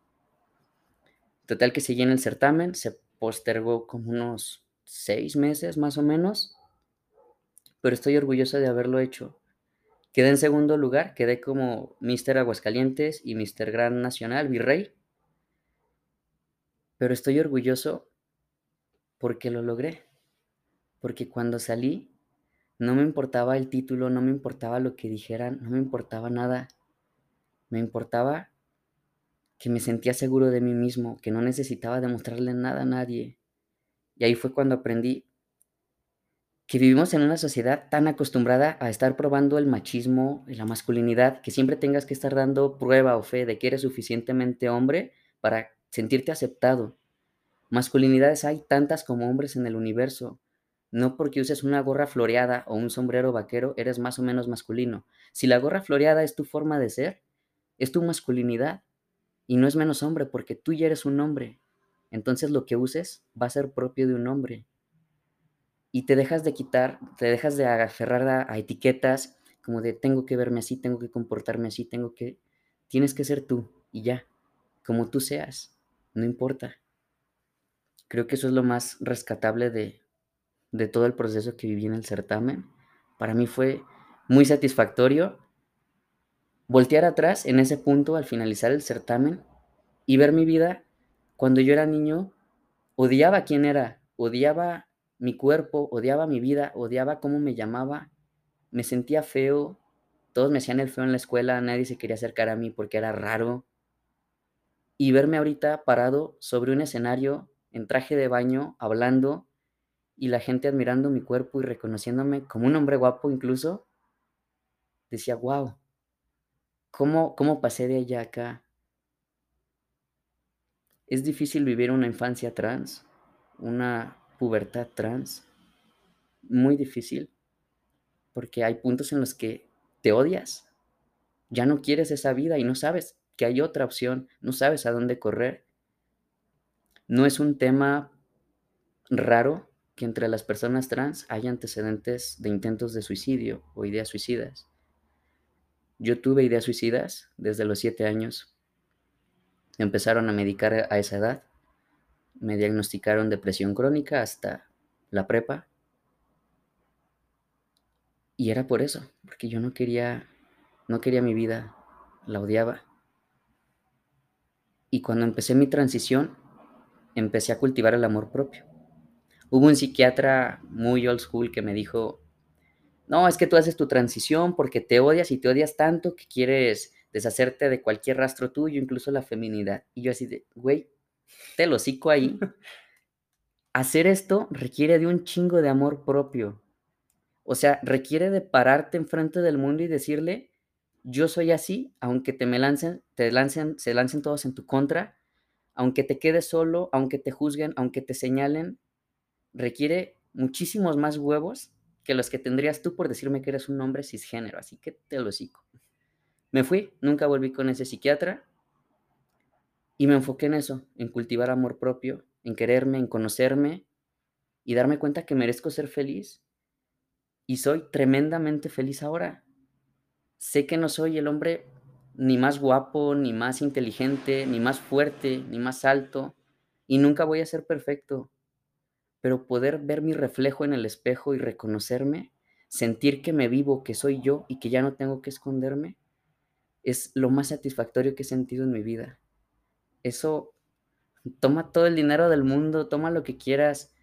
Total que seguí en el certamen, se postergó como unos seis meses más o menos, pero estoy orgulloso de haberlo hecho. Quedé en segundo lugar, quedé como Mister Aguascalientes y Mister Gran Nacional, Virrey. Pero estoy orgulloso porque lo logré. Porque cuando salí, no me importaba el título, no me importaba lo que dijeran, no me importaba nada. Me importaba que me sentía seguro de mí mismo, que no necesitaba demostrarle nada a nadie. Y ahí fue cuando aprendí que vivimos en una sociedad tan acostumbrada a estar probando el machismo y la masculinidad, que siempre tengas que estar dando prueba o fe de que eres suficientemente hombre para sentirte aceptado. Masculinidades hay tantas como hombres en el universo. No porque uses una gorra floreada o un sombrero vaquero eres más o menos masculino. Si la gorra floreada es tu forma de ser, es tu masculinidad. Y no es menos hombre porque tú ya eres un hombre. Entonces lo que uses va a ser propio de un hombre. Y te dejas de quitar, te dejas de aferrar a, etiquetas como de tengo que verme así, tengo que comportarme así, tengo que... Tienes que ser tú y ya, como tú seas, no importa. Creo que eso es lo más rescatable de, de todo el proceso que viví en el certamen. Para mí fue muy satisfactorio voltear atrás en ese punto al finalizar el certamen y ver mi vida cuando yo era niño odiaba quién era, odiaba mi cuerpo, odiaba mi vida, odiaba cómo me llamaba, me sentía feo, todos me hacían el feo en la escuela, nadie se quería acercar a mí porque era raro. Y verme ahorita parado sobre un escenario en traje de baño, hablando, y la gente admirando mi cuerpo y reconociéndome como un hombre guapo incluso, decía, wow, ¿cómo, cómo pasé de allá acá? Es difícil vivir una infancia trans, una pubertad trans, muy difícil, porque hay puntos en los que te odias, ya no quieres esa vida y no sabes que hay otra opción, no sabes a dónde correr. No es un tema raro que entre las personas trans haya antecedentes de intentos de suicidio o ideas suicidas. Yo tuve ideas suicidas desde los siete años. Empezaron a medicar a esa edad. Me diagnosticaron depresión crónica hasta la prepa. Y era por eso, porque yo no quería, no quería mi vida, la odiaba. Y cuando empecé mi transición, empecé a cultivar el amor propio. Hubo un psiquiatra muy old school que me dijo, no, es que tú haces tu transición porque te odias y te odias tanto que quieres deshacerte de cualquier rastro tuyo, incluso la feminidad. Y yo así de, güey, te lo cico ahí. (laughs) Hacer esto requiere de un chingo de amor propio. O sea, requiere de pararte enfrente del mundo y decirle, yo soy así, aunque te me lancen, te lancen, se lancen todos en tu contra, aunque te quedes solo, aunque te juzguen, aunque te señalen, requiere muchísimos más huevos que los que tendrías tú por decirme que eres un hombre cisgénero, así que te lo cico. Me fui, nunca volví con ese psiquiatra y me enfoqué en eso, en cultivar amor propio, en quererme, en conocerme y darme cuenta que merezco ser feliz. Y soy tremendamente feliz ahora. Sé que no soy el hombre ni más guapo, ni más inteligente, ni más fuerte, ni más alto, y nunca voy a ser perfecto pero poder ver mi reflejo en el espejo y reconocerme, sentir que me vivo, que soy yo y que ya no tengo que esconderme, es lo más satisfactorio que he sentido en mi vida. Eso, toma todo el dinero del mundo, toma lo que quieras.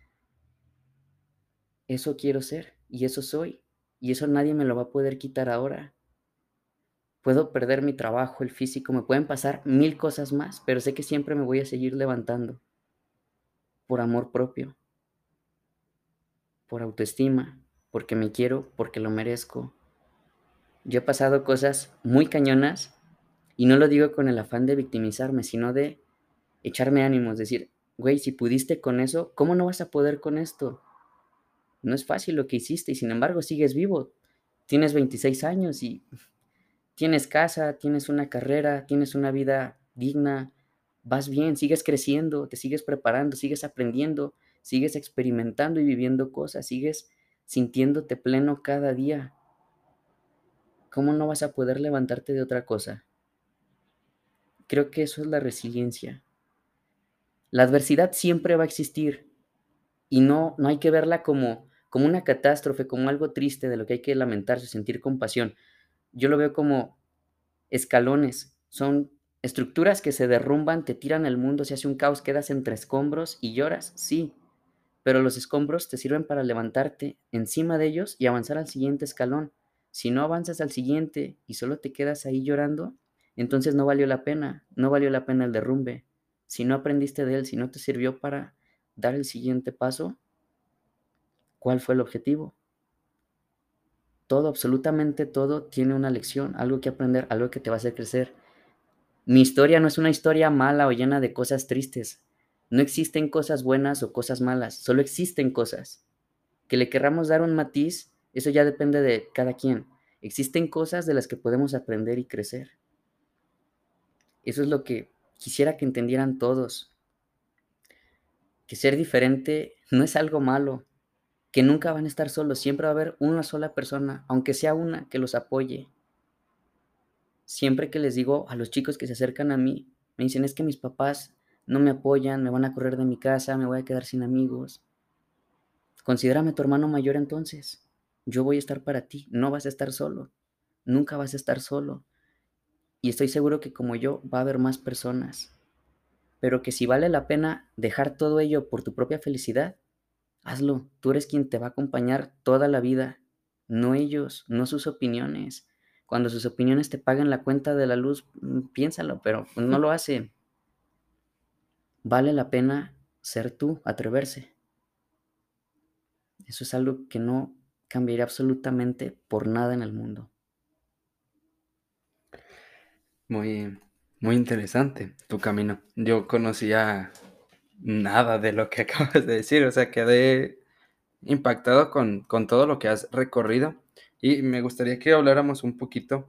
Eso quiero ser y eso soy. Y eso nadie me lo va a poder quitar ahora. Puedo perder mi trabajo, el físico, me pueden pasar mil cosas más, pero sé que siempre me voy a seguir levantando por amor propio por autoestima, porque me quiero, porque lo merezco. Yo he pasado cosas muy cañonas y no lo digo con el afán de victimizarme, sino de echarme ánimos, decir, güey, si pudiste con eso, ¿cómo no vas a poder con esto? No es fácil lo que hiciste y sin embargo sigues vivo. Tienes 26 años y tienes casa, tienes una carrera, tienes una vida digna, vas bien, sigues creciendo, te sigues preparando, sigues aprendiendo, sigues experimentando y viviendo cosas, sigues sintiéndote pleno cada día. ¿Cómo no vas a poder levantarte de otra cosa? Creo que eso es la resiliencia. La adversidad siempre va a existir y no, no hay que verla como, como una catástrofe, como algo triste de lo que hay que lamentarse, sentir compasión. Yo lo veo como escalones, son estructuras que se derrumban, te tiran el mundo, se hace un caos, quedas entre escombros y lloras, sí, pero los escombros te sirven para levantarte encima de ellos y avanzar al siguiente escalón. Si no avanzas al siguiente y solo te quedas ahí llorando, entonces no valió la pena, no valió la pena el derrumbe. Si no aprendiste de él, si no te sirvió para dar el siguiente paso, ¿cuál fue el objetivo? Todo, absolutamente todo tiene una lección, algo que aprender, algo que te va a hacer crecer. Mi historia no es una historia mala o llena de cosas tristes. No existen cosas buenas o cosas malas, solo existen cosas. Que le querramos dar un matiz, eso ya depende de cada quien. Existen cosas de las que podemos aprender y crecer. Eso es lo que quisiera que entendieran todos. Que ser diferente (laughs) no es algo malo, que nunca van a estar solos, siempre va a haber una sola persona, aunque sea una, que los apoye. Siempre que les digo a los chicos que se acercan a mí, me dicen es que mis papás no me apoyan, me van a correr de mi casa, me voy a quedar sin amigos. Considérame tu hermano mayor entonces. Yo voy a estar para ti, no vas a estar solo, nunca vas a estar solo. Y estoy seguro que como yo va a haber más personas. pero que si vale la pena dejar todo ello por tu propia felicidad, hazlo. Tú eres quien te va a acompañar toda la vida, no ellos, no sus opiniones. Cuando sus opiniones te paguen la cuenta de la luz, mm, piénsalo, pero no lo hace. Vale la pena ser tú, atreverse. Eso es algo que no cambiaría absolutamente por nada en el mundo. Muy, muy interesante tu camino. Yo conocía nada de lo que (laughs) acabas de decir, o sea, quedé impactado con, con todo lo que has recorrido y me gustaría que habláramos un poquito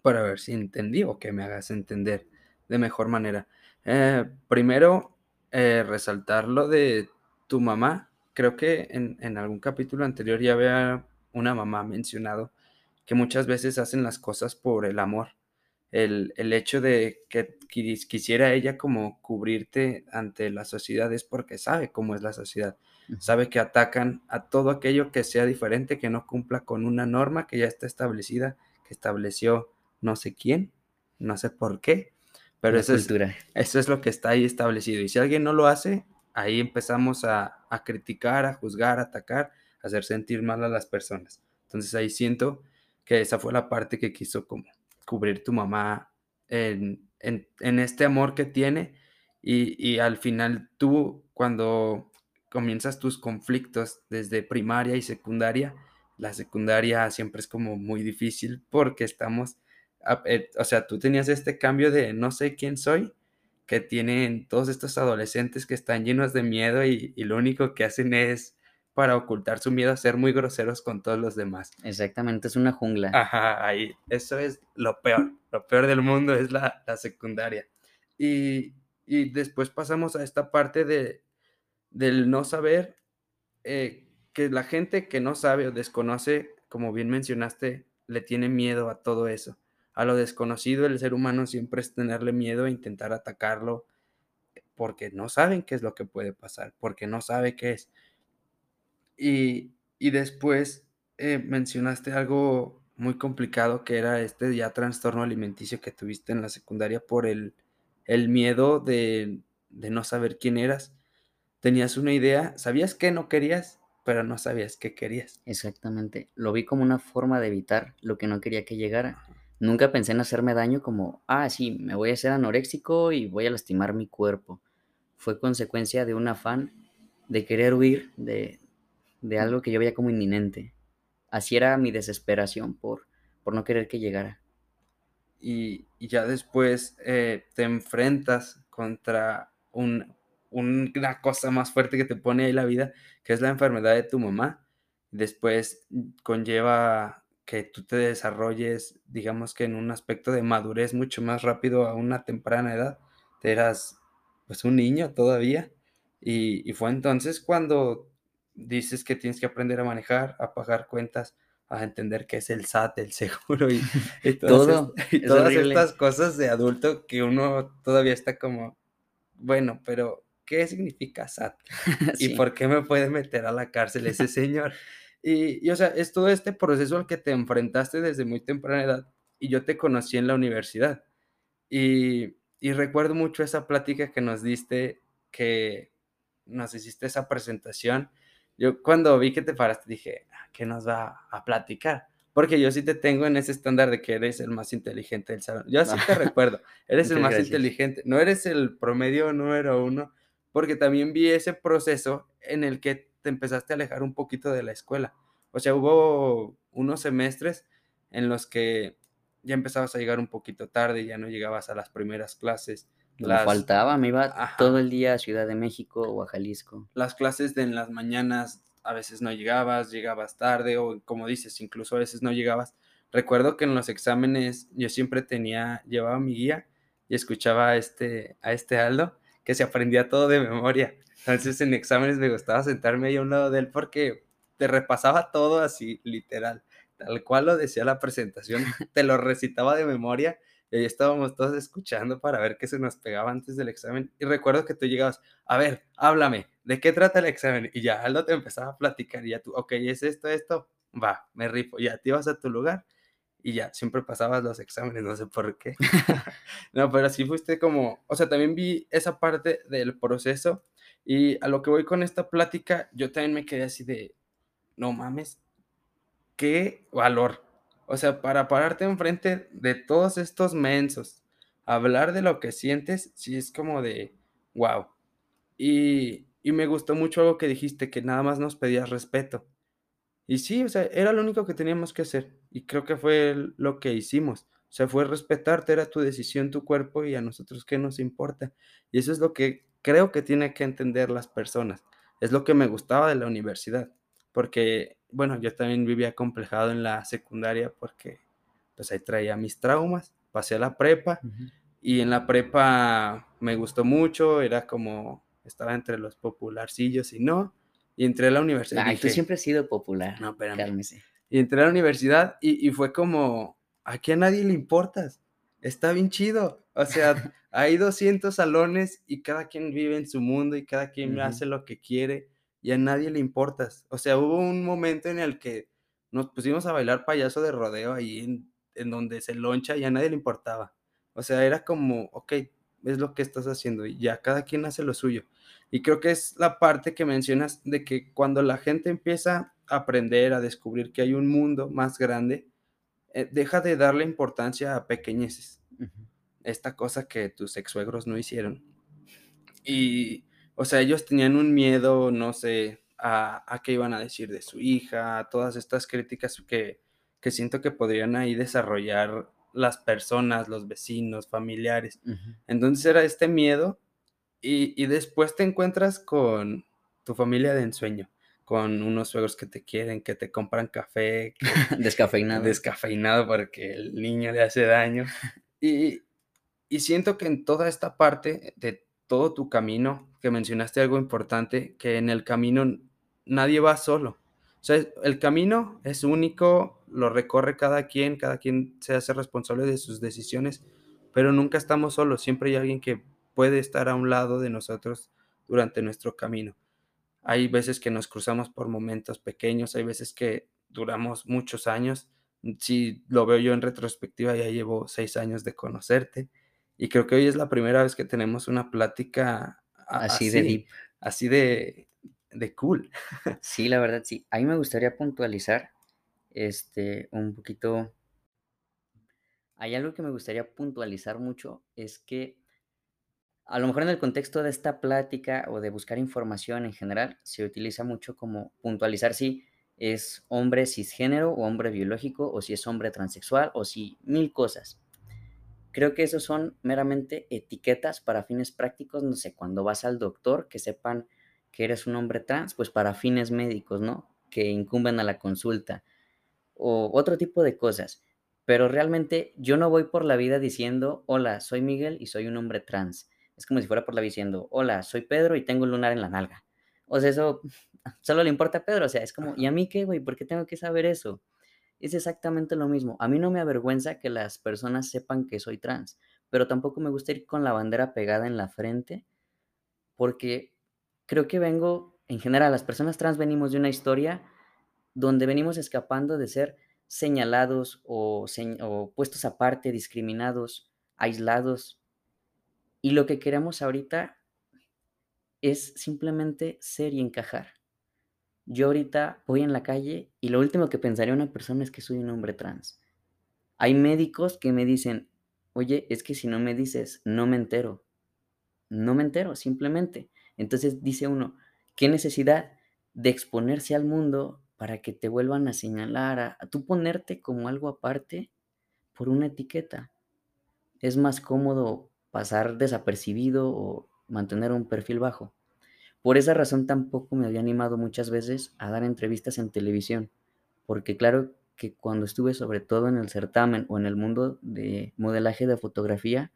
para ver si entendí o que me hagas entender de mejor manera. Eh, primero, eh, resaltar lo de tu mamá. Creo que en, en algún capítulo anterior ya había una mamá mencionado que muchas veces hacen las cosas por el amor. El, el hecho de que quisiera ella como cubrirte ante la sociedad es porque sabe cómo es la sociedad, sabe que atacan a todo aquello que sea diferente, que no cumpla con una norma que ya está establecida, que estableció no sé quién, no sé por qué, pero eso es, eso es, lo que está ahí establecido. Y si alguien no lo hace, ahí empezamos a, a criticar, a juzgar, a atacar, a hacer sentir mal a las personas. Entonces ahí siento que esa fue la parte que quiso como cubrir tu mamá en, este amor que tiene y, al final tú cuando comienzas tus conflictos desde primaria y secundaria, la secundaria siempre es como muy difícil porque estamos, o sea, tú tenías este cambio de no sé quién soy, que tienen todos estos adolescentes que están llenos de miedo y lo único que hacen es para ocultar su miedo a ser muy groseros con todos los demás. Exactamente, es una jungla. Ajá, ahí. Eso es lo peor. Lo peor del mundo es la, secundaria. Y, después pasamos a esta parte de, del no saber, eh, que la gente que no sabe o desconoce, como bien mencionaste, le tiene miedo a todo eso. A lo desconocido, el ser humano siempre es tenerle miedo e intentar atacarlo porque no saben qué es lo que puede pasar, porque no sabe qué es. Y, después eh, mencionaste algo muy complicado que era este ya trastorno alimenticio que tuviste en la secundaria por el, el miedo de, de, no saber quién eras. Tenías una idea, sabías que no querías, pero no sabías qué querías. Exactamente, lo vi como una forma de evitar lo que no quería que llegara. Nunca pensé en hacerme daño como, ah, sí, me voy a hacer anoréxico y voy a lastimar mi cuerpo. Fue consecuencia de un afán de querer huir de, de algo que yo veía como inminente. Así era mi desesperación por, por no querer que llegara. Y, ya después eh, te enfrentas contra un, una cosa más fuerte que te pone ahí la vida, que es la enfermedad de tu mamá. Después conlleva que tú te desarrolles, digamos que en un aspecto de madurez mucho más rápido a una temprana edad. Te eras pues un niño todavía. Y, y fue entonces cuando dices que tienes que aprender a manejar, a pagar cuentas, a entender qué es el SAT, el seguro y, (laughs) todas, (laughs) estas cosas de adulto que uno todavía está como, bueno, pero ¿qué significa SAT? (laughs) ¿Y por qué me puede meter a la cárcel ese señor? Y, o sea, es todo este proceso al que te enfrentaste desde muy temprana edad y yo te conocí en la universidad. Y, y recuerdo mucho esa plática que nos diste, que nos hiciste esa presentación yo cuando vi que te paraste dije, ah, ¿qué nos va a platicar? Porque yo sí te tengo en ese estándar de que eres el más inteligente del salón. Yo así te (laughs) recuerdo, eres el más inteligente. No eres el promedio número uno, porque también vi ese proceso en el que te empezaste a alejar un poquito de la escuela. O sea, hubo unos semestres en los que ya empezabas a llegar un poquito tarde, ya no llegabas a las primeras clases me faltaba, me iba todo el día a Ciudad de México o a Jalisco. Las clases de en las mañanas a veces no llegabas, llegabas tarde o como dices, incluso a veces no llegabas. Recuerdo que en los exámenes yo siempre tenía, llevaba mi guía y escuchaba a este, a este Aldo que se aprendía todo de memoria. Entonces en exámenes me gustaba sentarme ahí a un lado de él porque te repasaba todo así, literal, tal cual lo decía la presentación, te lo recitaba de memoria y ahí estábamos todos escuchando para ver qué se nos pegaba antes del examen. Y recuerdo que tú llegabas, a ver, háblame, ¿de qué trata el examen? Y ya Aldo te empezaba a platicar y ya tú, ok, es esto, esto, va, me rifo. Ya te ibas a tu lugar y ya, siempre pasabas los exámenes, no sé por qué. (laughs) no, pero sí fuiste como, o sea, también vi esa parte del proceso y a lo que voy con esta plática, yo también me quedé así de, no mames, qué valor. O sea, para pararte enfrente de todos estos mensos, hablar de lo que sientes, sí es como de, wow. Y, y me gustó mucho algo que dijiste, que nada más nos pedías respeto. Y sí, o sea, era lo único que teníamos que hacer. Y creo que fue lo que hicimos. O sea, fue respetarte, era tu decisión, tu cuerpo y a nosotros qué nos importa. Y eso es lo que creo que tiene que entender las personas. Es lo que me gustaba de la universidad. Porque, bueno, yo también vivía complejado en la secundaria porque pues ahí traía mis traumas. Pasé a la prepa y en la prepa me gustó mucho, era como, estaba entre los popularcillos y no. Y entré a la universidad. Ay, tú siempre has sido popular. No, espérame. Y entré a la universidad y, y, fue como, aquí a nadie le importas. Está bien chido. O sea, (laughs) hay 200 salones y cada quien vive en su mundo y cada quien hace lo que quiere y a nadie le importas. O sea, hubo un momento en el que nos pusimos a bailar payaso de rodeo ahí en, en donde se loncha y a nadie le importaba. O sea, era como, ok, es lo que estás haciendo y ya cada quien hace lo suyo. Y creo que es la parte que mencionas de que cuando la gente empieza a aprender, a descubrir que hay un mundo más grande, eh, deja de darle importancia a pequeñeces. Esta cosa que tus ex suegros no hicieron. Y, o sea, ellos tenían un miedo, no sé, a, a qué iban a decir de su hija, a todas estas críticas que, que siento que podrían ahí desarrollar las personas, los vecinos, familiares. Entonces era este miedo y, después te encuentras con tu familia de ensueño, con unos suegros que te quieren, que te compran café. (laughs) descafeinado. Descafeinado porque el niño le hace daño. (laughs) Y, y siento que en toda esta parte de todo tu camino, que mencionaste algo importante, que en el camino nadie va solo. O sea, el camino es único, lo recorre cada quien, cada quien se hace responsable de sus decisiones, pero nunca estamos solos, siempre hay alguien que puede estar a un lado de nosotros durante nuestro camino. Hay veces que nos cruzamos por momentos pequeños, hay veces que duramos muchos años. Si lo veo yo en retrospectiva, ya llevo seis años de conocerte y creo que hoy es la primera vez que tenemos una plática así, de deep. así de, de cool. (laughs) Sí, la verdad, sí. A mí me gustaría puntualizar este, un poquito. Hay algo que me gustaría puntualizar mucho, es que a lo mejor en el contexto de esta plática o de buscar información en general, se utiliza mucho como puntualizar si es hombre cisgénero o hombre biológico, o si es hombre transexual, o si mil cosas. Creo que esos son meramente etiquetas para fines prácticos, no sé, cuando vas al doctor, que sepan que eres un hombre trans, pues para fines médicos, ¿no? Que incumben a la consulta, o otro tipo de cosas. Pero realmente yo no voy por la vida diciendo, hola, soy Miguel y soy un hombre trans es como si fuera por la vida diciendo, hola, soy Pedro y tengo un lunar en la nalga. O sea, eso (laughs) solo le importa a Pedro. O sea, es como, ¿y a mí qué, güey? ¿Por qué tengo que saber eso? Es exactamente lo mismo. A mí no me avergüenza que las personas sepan que soy trans, pero tampoco me gusta ir con la bandera pegada en la frente, porque creo que vengo, en general, las personas trans venimos de una historia donde venimos escapando de ser señalados o, puestos aparte, discriminados, aislados y lo que queremos ahorita es simplemente ser y encajar. Yo ahorita voy en la calle y lo último que pensaría una persona es que soy un hombre trans. Hay médicos que me dicen, oye, es que si no me dices, no me entero. No me entero, simplemente. Entonces dice uno, ¿qué necesidad de exponerse al mundo para que te vuelvan a señalar, a, tú ponerte como algo aparte por una etiqueta? Es más cómodo pasar desapercibido o mantener un perfil bajo. Por esa razón tampoco me había animado muchas veces a dar entrevistas en televisión, porque claro que cuando estuve sobre todo en el certamen o en el mundo de modelaje de fotografía,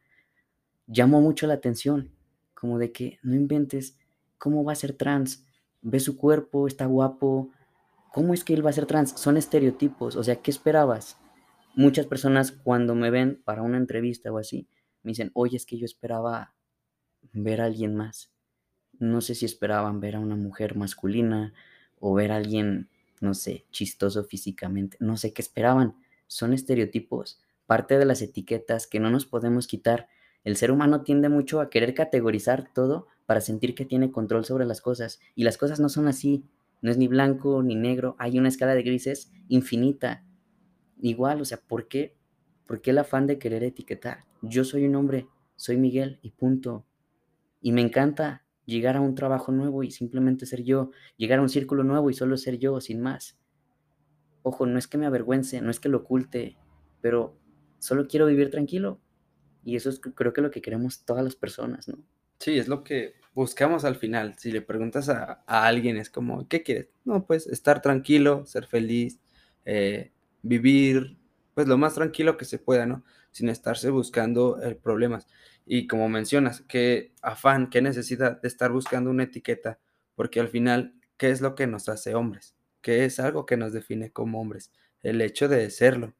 llamó mucho la atención, como de que no inventes cómo va a ser trans, ve su cuerpo, está guapo, ¿cómo es que él va a ser trans? Son estereotipos, o sea, ¿qué esperabas? Muchas personas cuando me ven para una entrevista o así, me dicen, oye, es que yo esperaba ver a alguien más. No sé si esperaban ver a una mujer masculina o ver a alguien, no sé, chistoso físicamente. No sé qué esperaban, son estereotipos, parte de las etiquetas que no nos podemos quitar. El ser humano tiende mucho a querer categorizar todo para sentir que tiene control sobre las cosas y las cosas no son así. No es ni blanco ni negro, hay una escala de grises infinita. Igual, o sea, ¿por qué? ¿Por qué el afán de querer etiquetar? Yo soy un hombre, soy Miguel y punto. Y me encanta llegar a un trabajo nuevo y simplemente ser yo, llegar a un círculo nuevo y solo ser yo, sin más. Ojo, no es que me avergüence, no es que lo oculte, pero solo quiero vivir tranquilo. Y eso es creo que lo que queremos todas las personas, ¿no? Sí, es lo que buscamos al final. Si le preguntas a, alguien, es como, ¿qué quieres? No, pues estar tranquilo, ser feliz, eh, vivir, pues lo más tranquilo que se pueda, ¿no? Sin estarse buscando eh, problemas. Y como mencionas, qué afán, qué necesidad de estar buscando una etiqueta, porque al final, ¿qué es lo que nos hace hombres? ¿Qué es algo que nos define como hombres? El hecho de serlo.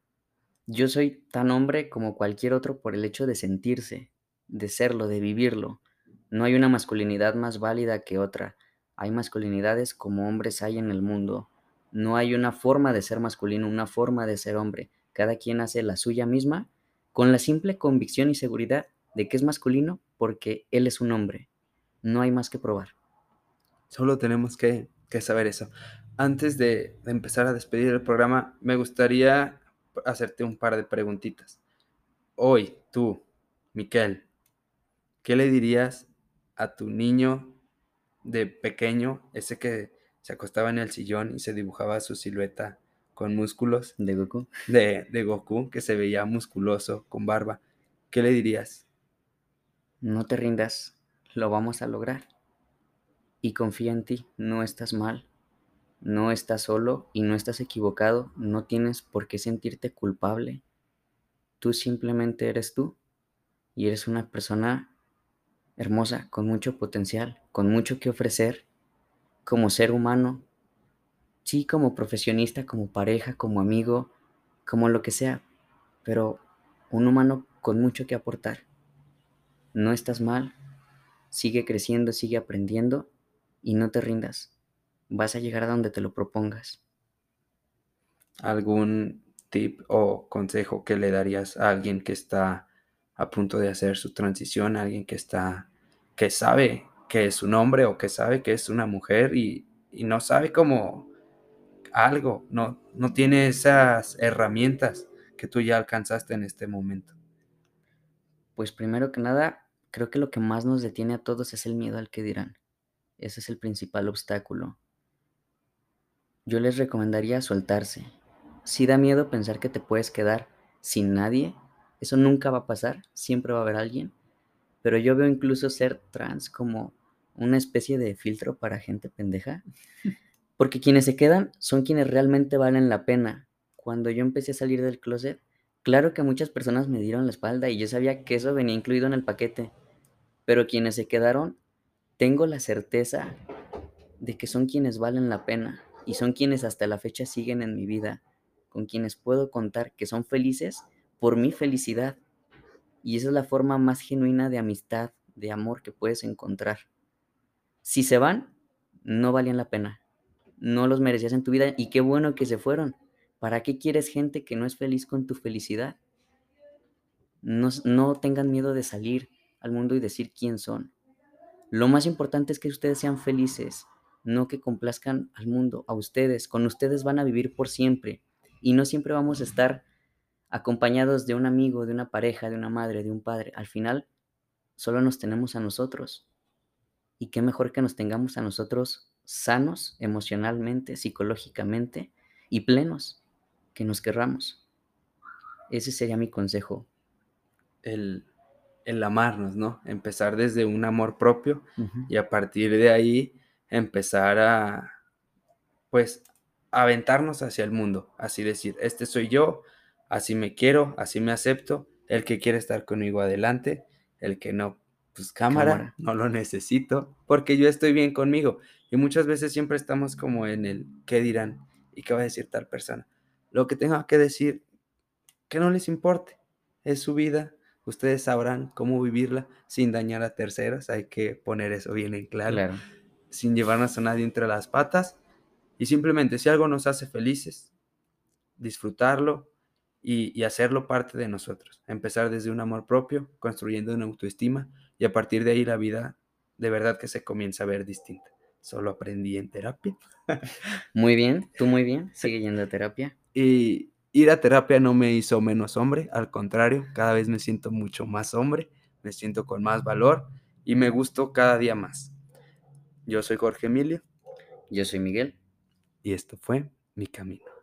Yo soy tan hombre como cualquier otro por el hecho de sentirse, de serlo, de vivirlo. No hay una masculinidad más válida que otra. Hay masculinidades como hombres hay en el mundo. No hay una forma de ser masculino, una forma de ser hombre. Cada quien hace la suya misma con la simple convicción y seguridad de que es masculino porque él es un hombre. No hay más que probar. Solo tenemos que, saber eso. Antes de, de empezar a despedir el programa, me gustaría hacerte un par de preguntitas. Hoy, tú, Miquel, ¿qué le dirías a tu niño de pequeño, ese que se acostaba en el sillón y se dibujaba su silueta con músculos. De Goku. De, de Goku, que se veía musculoso, con barba. ¿Qué le dirías? No te rindas, lo vamos a lograr. Y confía en ti, no estás mal, no estás solo y no estás equivocado, no tienes por qué sentirte culpable. Tú simplemente eres tú y eres una persona hermosa, con mucho potencial, con mucho que ofrecer, como ser humano, sí, como profesionista, como pareja, como amigo, como lo que sea, pero un humano con mucho que aportar. No estás mal, sigue creciendo, sigue aprendiendo y no te rindas. Vas a llegar a donde te lo propongas. ¿Algún tip o consejo que le darías a alguien que está a punto de hacer su transición, alguien que está, que sabe que es un hombre o que sabe que es una mujer y, no sabe cómo algo, no, no tiene esas herramientas que tú ya alcanzaste en este momento? Pues primero que nada, creo que lo que más nos detiene a todos es el miedo al que dirán. Ese es el principal obstáculo. Yo les recomendaría soltarse. Si da miedo pensar que te puedes quedar sin nadie, eso nunca va a pasar, siempre va a haber alguien. Pero yo veo incluso ser trans como una especie de filtro para gente pendeja. Porque quienes se quedan son quienes realmente valen la pena. Cuando yo empecé a salir del closet, claro que muchas personas me dieron la espalda y yo sabía que eso venía incluido en el paquete. Pero quienes se quedaron, tengo la certeza de que son quienes valen la pena y son quienes hasta la fecha siguen en mi vida, con quienes puedo contar que son felices por mi felicidad. Y esa es la forma más genuina de amistad, de amor que puedes encontrar. Si se van, no valían la pena. No los merecías en tu vida y qué bueno que se fueron. ¿Para qué quieres gente que no es feliz con tu felicidad? No, no tengan miedo de salir al mundo y decir quién son. Lo más importante es que ustedes sean felices, no que complazcan al mundo, a ustedes. Con ustedes van a vivir por siempre y no siempre vamos a estar acompañados de un amigo, de una pareja, de una madre, de un padre. Al final, solo nos tenemos a nosotros. Y qué mejor que nos tengamos a nosotros sanos emocionalmente, psicológicamente y plenos, que nos querramos. Ese sería mi consejo. El, el amarnos, ¿no? Empezar desde un amor propio y a partir de ahí empezar a, pues, aventarnos hacia el mundo. Así decir, este soy yo, así me quiero, así me acepto, el que quiere estar conmigo adelante, el que no, pues cámara, no lo necesito, porque yo estoy bien conmigo. Y muchas veces siempre estamos como en el qué dirán y qué va a decir tal persona. Lo que tenga que decir, que no les importe, es su vida, ustedes sabrán cómo vivirla sin dañar a terceros, hay que poner eso bien en claro, sin llevarnos a nadie entre las patas y simplemente si algo nos hace felices, disfrutarlo, y, y hacerlo parte de nosotros. Empezar desde un amor propio, construyendo una autoestima y a partir de ahí la vida de verdad que se comienza a ver distinta. Solo aprendí en terapia. (laughs) Muy bien, tú muy bien, (laughs) sigue yendo a terapia. Y ir a terapia no me hizo menos hombre, al contrario, cada vez me siento mucho más hombre, me siento con más valor y me gusto cada día más. Yo soy Jorge Emilio Yo soy Miguel. y esto fue mi camino.